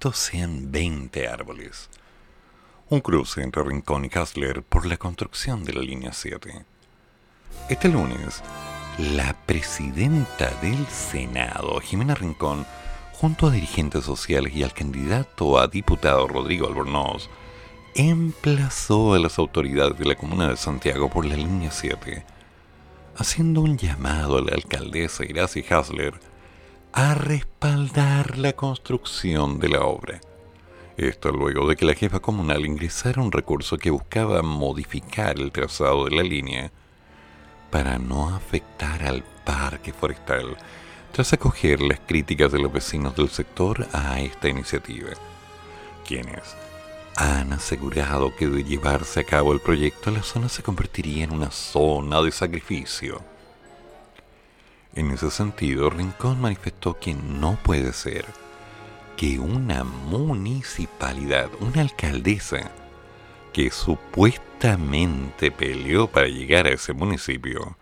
argumento sean 20 árboles. Un cruce entre Rincón y Kassler por la construcción de la línea 7. Este lunes, la presidenta del Senado, Jimena Rincón, junto a dirigentes sociales y al candidato a diputado Rodrigo Albornoz, emplazó a las autoridades de la comuna de Santiago por la línea 7, haciendo un llamado a la alcaldesa Iracy Hasler a respaldar la construcción de la obra. Esto luego de que la jefa comunal ingresara un recurso que buscaba modificar el trazado de la línea para no afectar al parque forestal, tras acoger las críticas de los vecinos del sector a esta iniciativa, quienes han asegurado que de llevarse a cabo el proyecto la zona se convertiría en una zona de sacrificio. En ese sentido, Rincón manifestó que no puede ser que una municipalidad, una alcaldesa, que supuestamente peleó para llegar a ese municipio,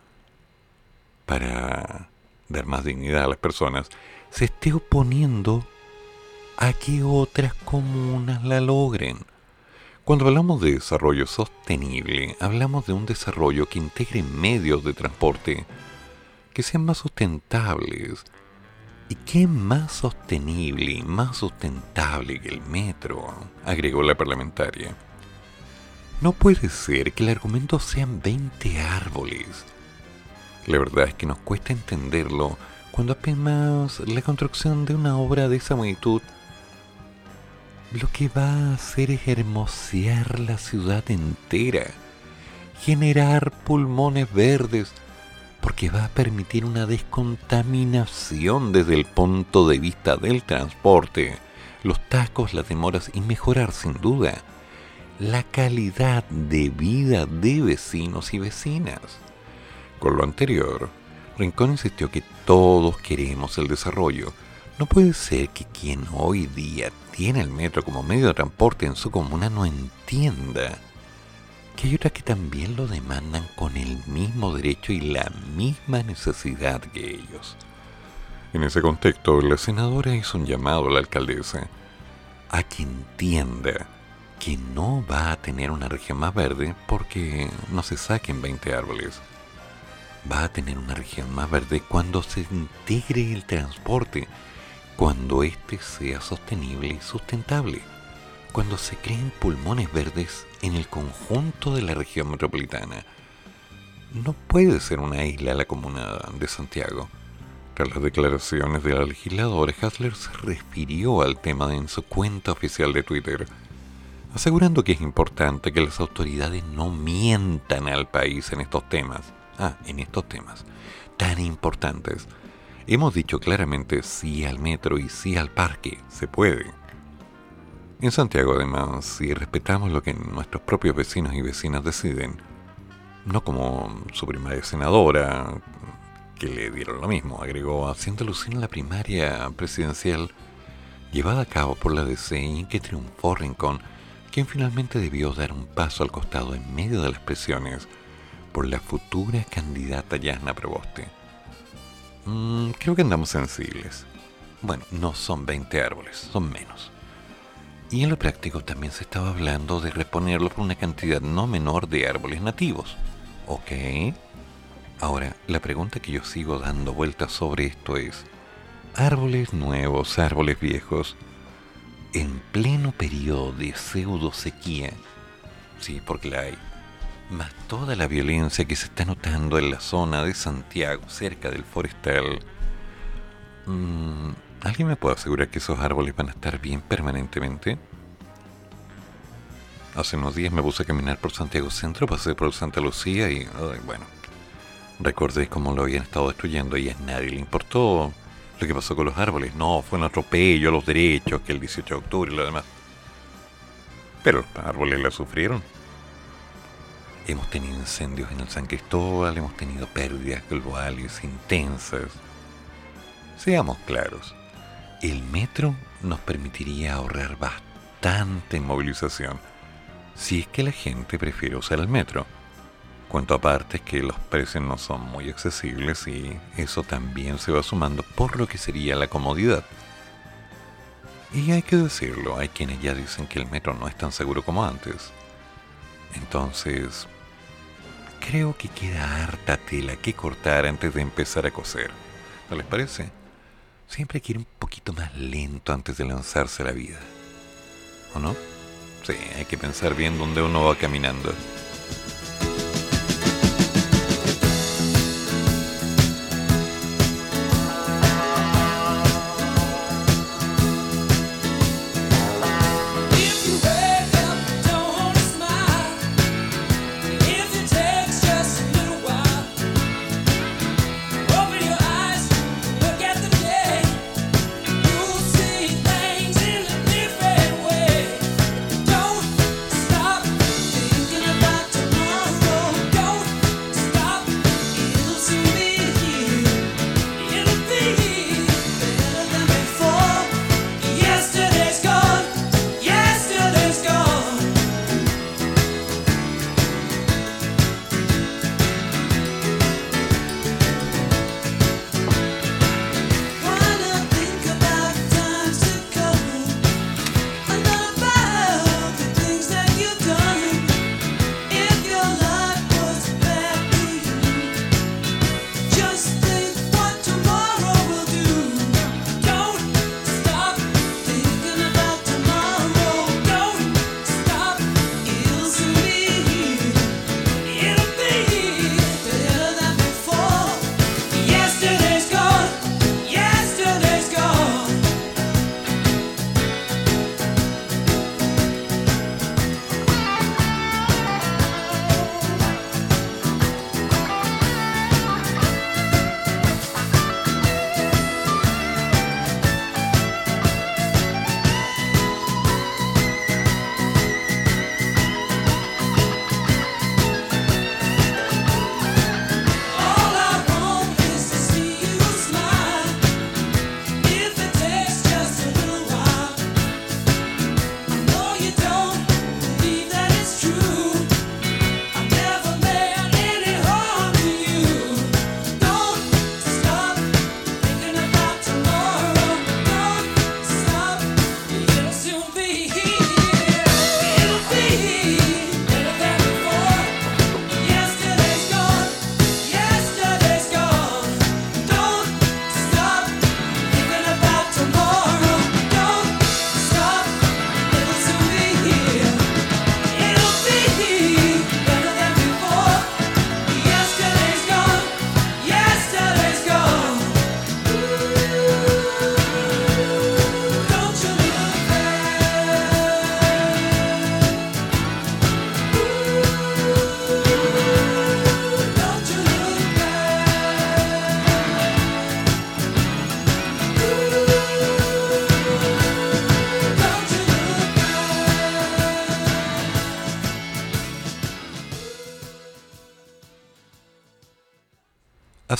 para dar más dignidad a las personas, se esté oponiendo a que otras comunas la logren. Cuando hablamos de desarrollo sostenible, hablamos de un desarrollo que integre medios de transporte que sean más sustentables. ¿Y qué más sostenible y más sustentable que el metro? agregó la parlamentaria. No puede ser que el argumento sean 20 árboles. La verdad es que nos cuesta entenderlo cuando apenas la construcción de una obra de esa magnitud lo que va a hacer es hermosear la ciudad entera, generar pulmones verdes, porque va a permitir una descontaminación desde el punto de vista del transporte, los tacos, las demoras y mejorar sin duda la calidad de vida de vecinos y vecinas. Con lo anterior, Rincón insistió que todos queremos el desarrollo. No puede ser que quien hoy día tiene el metro como medio de transporte en su comuna no entienda que hay otras que también lo demandan con el mismo derecho y la misma necesidad que ellos. En ese contexto, la senadora hizo un llamado a la alcaldesa a que entienda que no va a tener una región más verde porque no se saquen 20 árboles. Va a tener una región más verde cuando se integre el transporte, cuando éste sea sostenible y sustentable, cuando se creen pulmones verdes en el conjunto de la región metropolitana. No puede ser una isla la comuna de Santiago. Tras las declaraciones de la legisladora, Hasler se refirió al tema en su cuenta oficial de Twitter, asegurando que es importante que las autoridades no mientan al país en estos temas. Ah, en estos temas tan importantes. Hemos dicho claramente sí al metro y sí al parque. Se puede. En Santiago, además, si respetamos lo que nuestros propios vecinos y vecinas deciden, no como su primaria senadora, que le dieron lo mismo, agregó, haciendo alusión a la primaria presidencial llevada a cabo por la DC que triunfó Rincón, quien finalmente debió dar un paso al costado en medio de las presiones por la futura candidata Yasna Proboste. Mm, creo que andamos sensibles. Bueno, no son 20 árboles, son menos. Y en lo práctico también se estaba hablando de reponerlo por una cantidad no menor de árboles nativos. ¿Ok? Ahora, la pregunta que yo sigo dando vueltas sobre esto es, árboles nuevos, árboles viejos, en pleno periodo de pseudo sequía, sí, porque la hay, más toda la violencia que se está notando en la zona de Santiago, cerca del forestal, mm, ¿alguien me puede asegurar que esos árboles van a estar bien permanentemente? Hace unos días me puse a caminar por Santiago Centro, pasé por Santa Lucía y, bueno, recordé cómo lo habían estado destruyendo y a nadie le importó lo que pasó con los árboles. No, fue un atropello a los derechos, que el 18 de octubre y lo demás. Pero los árboles la sufrieron. Hemos tenido incendios en el San Cristóbal, hemos tenido pérdidas globales intensas. Seamos claros, el metro nos permitiría ahorrar bastante movilización si es que la gente prefiere usar el metro. Cuento aparte es que los precios no son muy accesibles y eso también se va sumando por lo que sería la comodidad. Y hay que decirlo, hay quienes ya dicen que el metro no es tan seguro como antes. Entonces, creo que queda harta tela que cortar antes de empezar a coser. ¿No les parece? Siempre hay que ir un poquito más lento antes de lanzarse a la vida. ¿O no? Sí, hay que pensar bien dónde uno va caminando.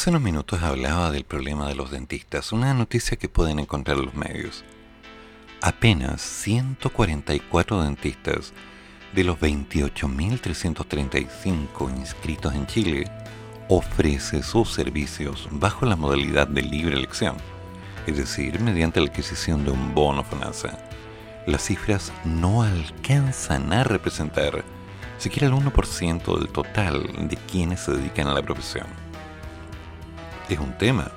Hace unos minutos hablaba del problema de los dentistas, una noticia que pueden encontrar en los medios. Apenas 144 dentistas de los 28.335 inscritos en Chile ofrece sus servicios bajo la modalidad de libre elección, es decir, mediante la adquisición de un bono FONASA. Las cifras no alcanzan a representar siquiera el 1% del total de quienes se dedican a la profesión es un tema.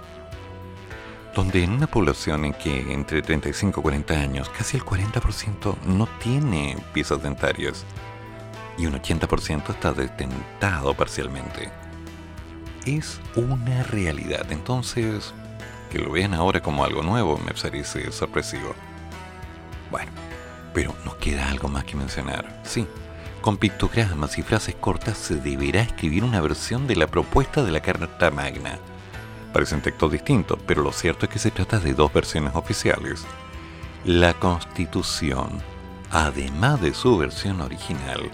Donde en una población en que entre 35 y 40 años casi el 40% no tiene piezas dentarias y un 80% está detentado parcialmente. Es una realidad. Entonces, que lo vean ahora como algo nuevo me parece sorpresivo. Bueno, pero nos queda algo más que mencionar. Sí, con pictogramas y frases cortas se deberá escribir una versión de la propuesta de la Carta Magna. Parecen textos distintos, pero lo cierto es que se trata de dos versiones oficiales. La Constitución, además de su versión original,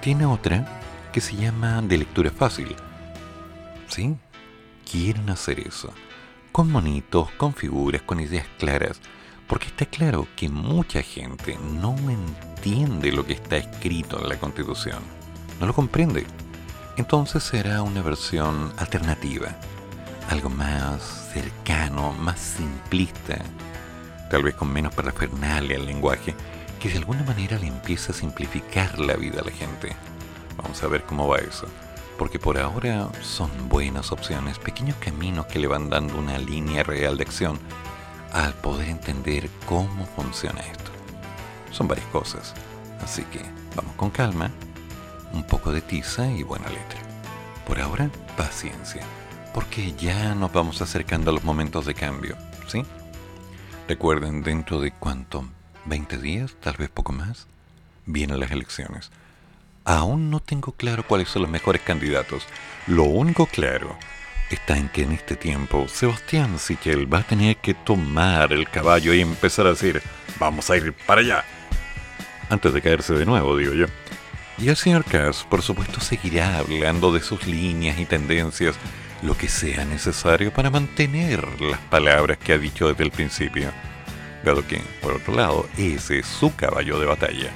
tiene otra que se llama de lectura fácil. ¿Sí? Quieren hacer eso. Con monitos, con figuras, con ideas claras. Porque está claro que mucha gente no entiende lo que está escrito en la Constitución. No lo comprende. entonces será una versión alternativa, algo más cercano, más simplista, tal vez con menos parafernalia al lenguaje, que de alguna manera le empieza a simplificar la vida a la gente. Vamos a ver cómo va eso, porque por ahora son buenas opciones, pequeños caminos que le van dando una línea real de acción al poder entender cómo funciona esto. Son varias cosas, así que vamos con calma, un poco de tiza y buena letra. Por ahora, paciencia, porque ya nos vamos acercando a los momentos de cambio, ¿sí? Recuerden, dentro de cuánto, 20 días, tal vez poco más, vienen las elecciones. Aún no tengo claro cuáles son los mejores candidatos. Lo único claro está en que en este tiempo Sebastián Sichel va a tener que tomar el caballo y empezar a decir, vamos a ir para allá. Antes de caerse de nuevo, digo yo. Y el señor Cass, por supuesto, seguirá hablando de sus líneas y tendencias, lo que sea necesario para mantener las palabras que ha dicho desde el principio. Dado que, por otro lado, ese es su caballo de batalla.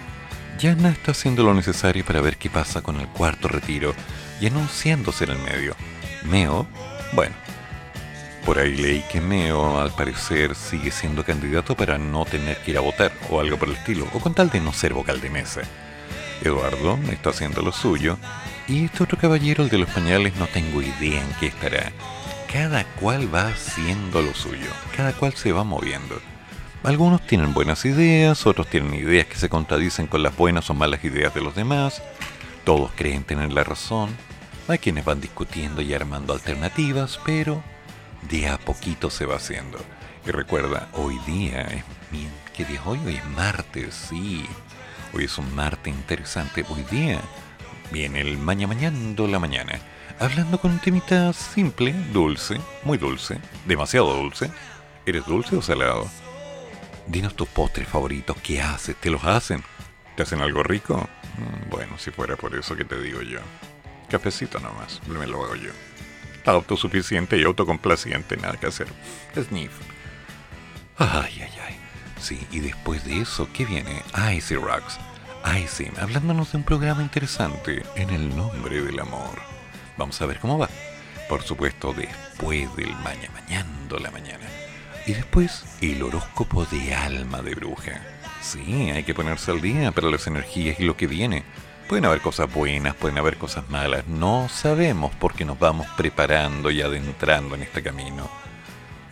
Yana está haciendo lo necesario para ver qué pasa con el cuarto retiro y anunciándose en el medio. Meo, bueno, por ahí leí que Meo al parecer sigue siendo candidato para no tener que ir a votar o algo por el estilo, o con tal de no ser vocal de mesa. Eduardo está haciendo lo suyo y este otro caballero, el de los pañales, no tengo idea en qué estará. Cada cual va haciendo lo suyo, cada cual se va moviendo. Algunos tienen buenas ideas, otros tienen ideas que se contradicen con las buenas o malas ideas de los demás. Todos creen tener la razón. Hay quienes van discutiendo y armando alternativas, pero de a poquito se va haciendo. Y recuerda, hoy día es... ¿Qué día hoy? Hoy es martes, sí. Hoy es un martes interesante. Hoy día viene el maña mañando la mañana. Hablando con un temita simple, dulce, muy dulce, demasiado dulce. ¿Eres dulce o salado? Dinos tus postres favoritos, ¿qué haces? ¿Te los hacen? ¿Te hacen algo rico? Mm, Bueno, si fuera por eso que te digo yo. Cafecito nomás, me lo hago yo. Autosuficiente y autocomplaciente, nada que hacer. Sniff. Ay, ay, ay. Sí, y después de eso, ¿qué viene? Icy Rocks. Icy, hablándonos de un programa interesante en el nombre del amor. Vamos a ver cómo va. Por supuesto, después del maña mañando la mañana. Y después, el horóscopo de alma de bruja. Sí, hay que ponerse al día para las energías y lo que viene. Pueden haber cosas buenas, pueden haber cosas malas. No sabemos porque nos vamos preparando y adentrando en este camino.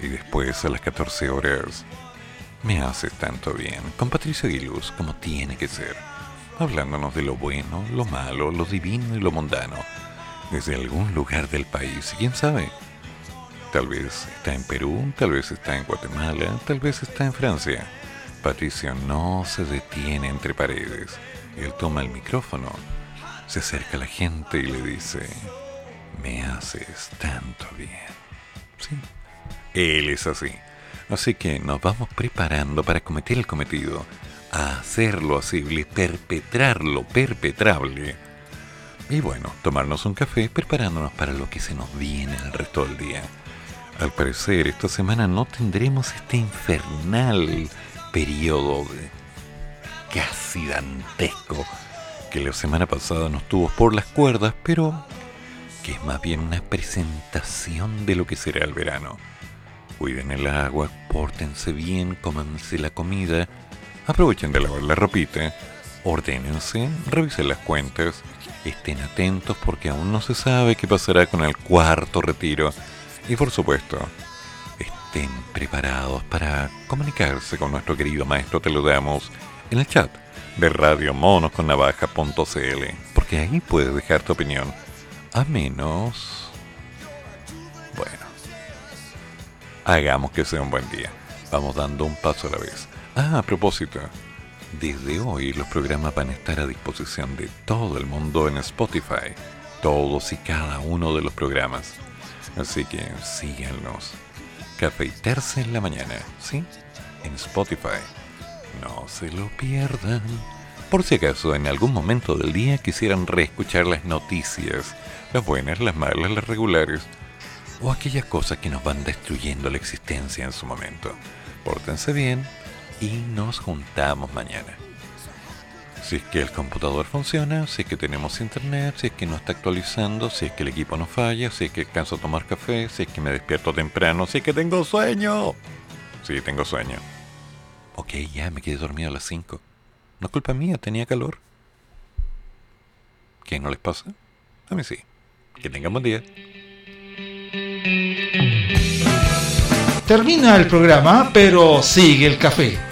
Y después, a las 14 horas, me haces tanto bien con Patricia Aguiluz como tiene que ser, hablándonos de lo bueno, lo malo, lo divino y lo mundano, desde algún lugar del país. ¿Quién sabe? Tal vez está en Perú, tal vez está en Guatemala, tal vez está en Francia. Patricia no se detiene entre paredes. Él toma el micrófono, se acerca a la gente y le dice, me haces tanto bien. Sí, él es así. Así que nos vamos preparando para cometer el cometido, a hacerlo asible, perpetrarlo, perpetrable. Y bueno, tomarnos un café preparándonos para lo que se nos viene el resto del día. Al parecer, esta semana no tendremos este infernal periodo casi dantesco que la semana pasada nos tuvo por las cuerdas, pero que es más bien una presentación de lo que será el verano. Cuiden el agua, pórtense bien, cómanse la comida, aprovechen de lavar la ropita, ordénense, revisen las cuentas, estén atentos porque aún no se sabe qué pasará con el cuarto retiro. Y por supuesto, estén preparados para comunicarse con nuestro querido maestro. Te lo damos en el chat de radiomonosconnavaja.cl porque ahí puedes dejar tu opinión a menos bueno hagamos que sea un buen día. Vamos dando un paso a la vez ah a propósito desde hoy los programas van a estar a disposición de todo el mundo en Spotify todos y cada uno de los programas así que síganos Cafeitarse en la mañana, ¿sí? En Spotify. No se lo pierdan. Por si acaso en algún momento del día quisieran reescuchar las noticias, las buenas, las malas, las regulares, o aquellas cosas que nos van destruyendo la existencia en su momento. Pórtense bien y nos juntamos mañana. Si es que el computador funciona, si es que tenemos internet, si es que no está actualizando, si es que el equipo no falla, si es que alcanzo a tomar café, si es que me despierto temprano, si es que tengo sueño. Sí, tengo sueño. Ok, ya me quedé dormido a las 5. No es culpa mía, tenía calor. ¿Qué no les pasa? A mí sí. Que tengan buen día. Termina el programa, pero sigue el café.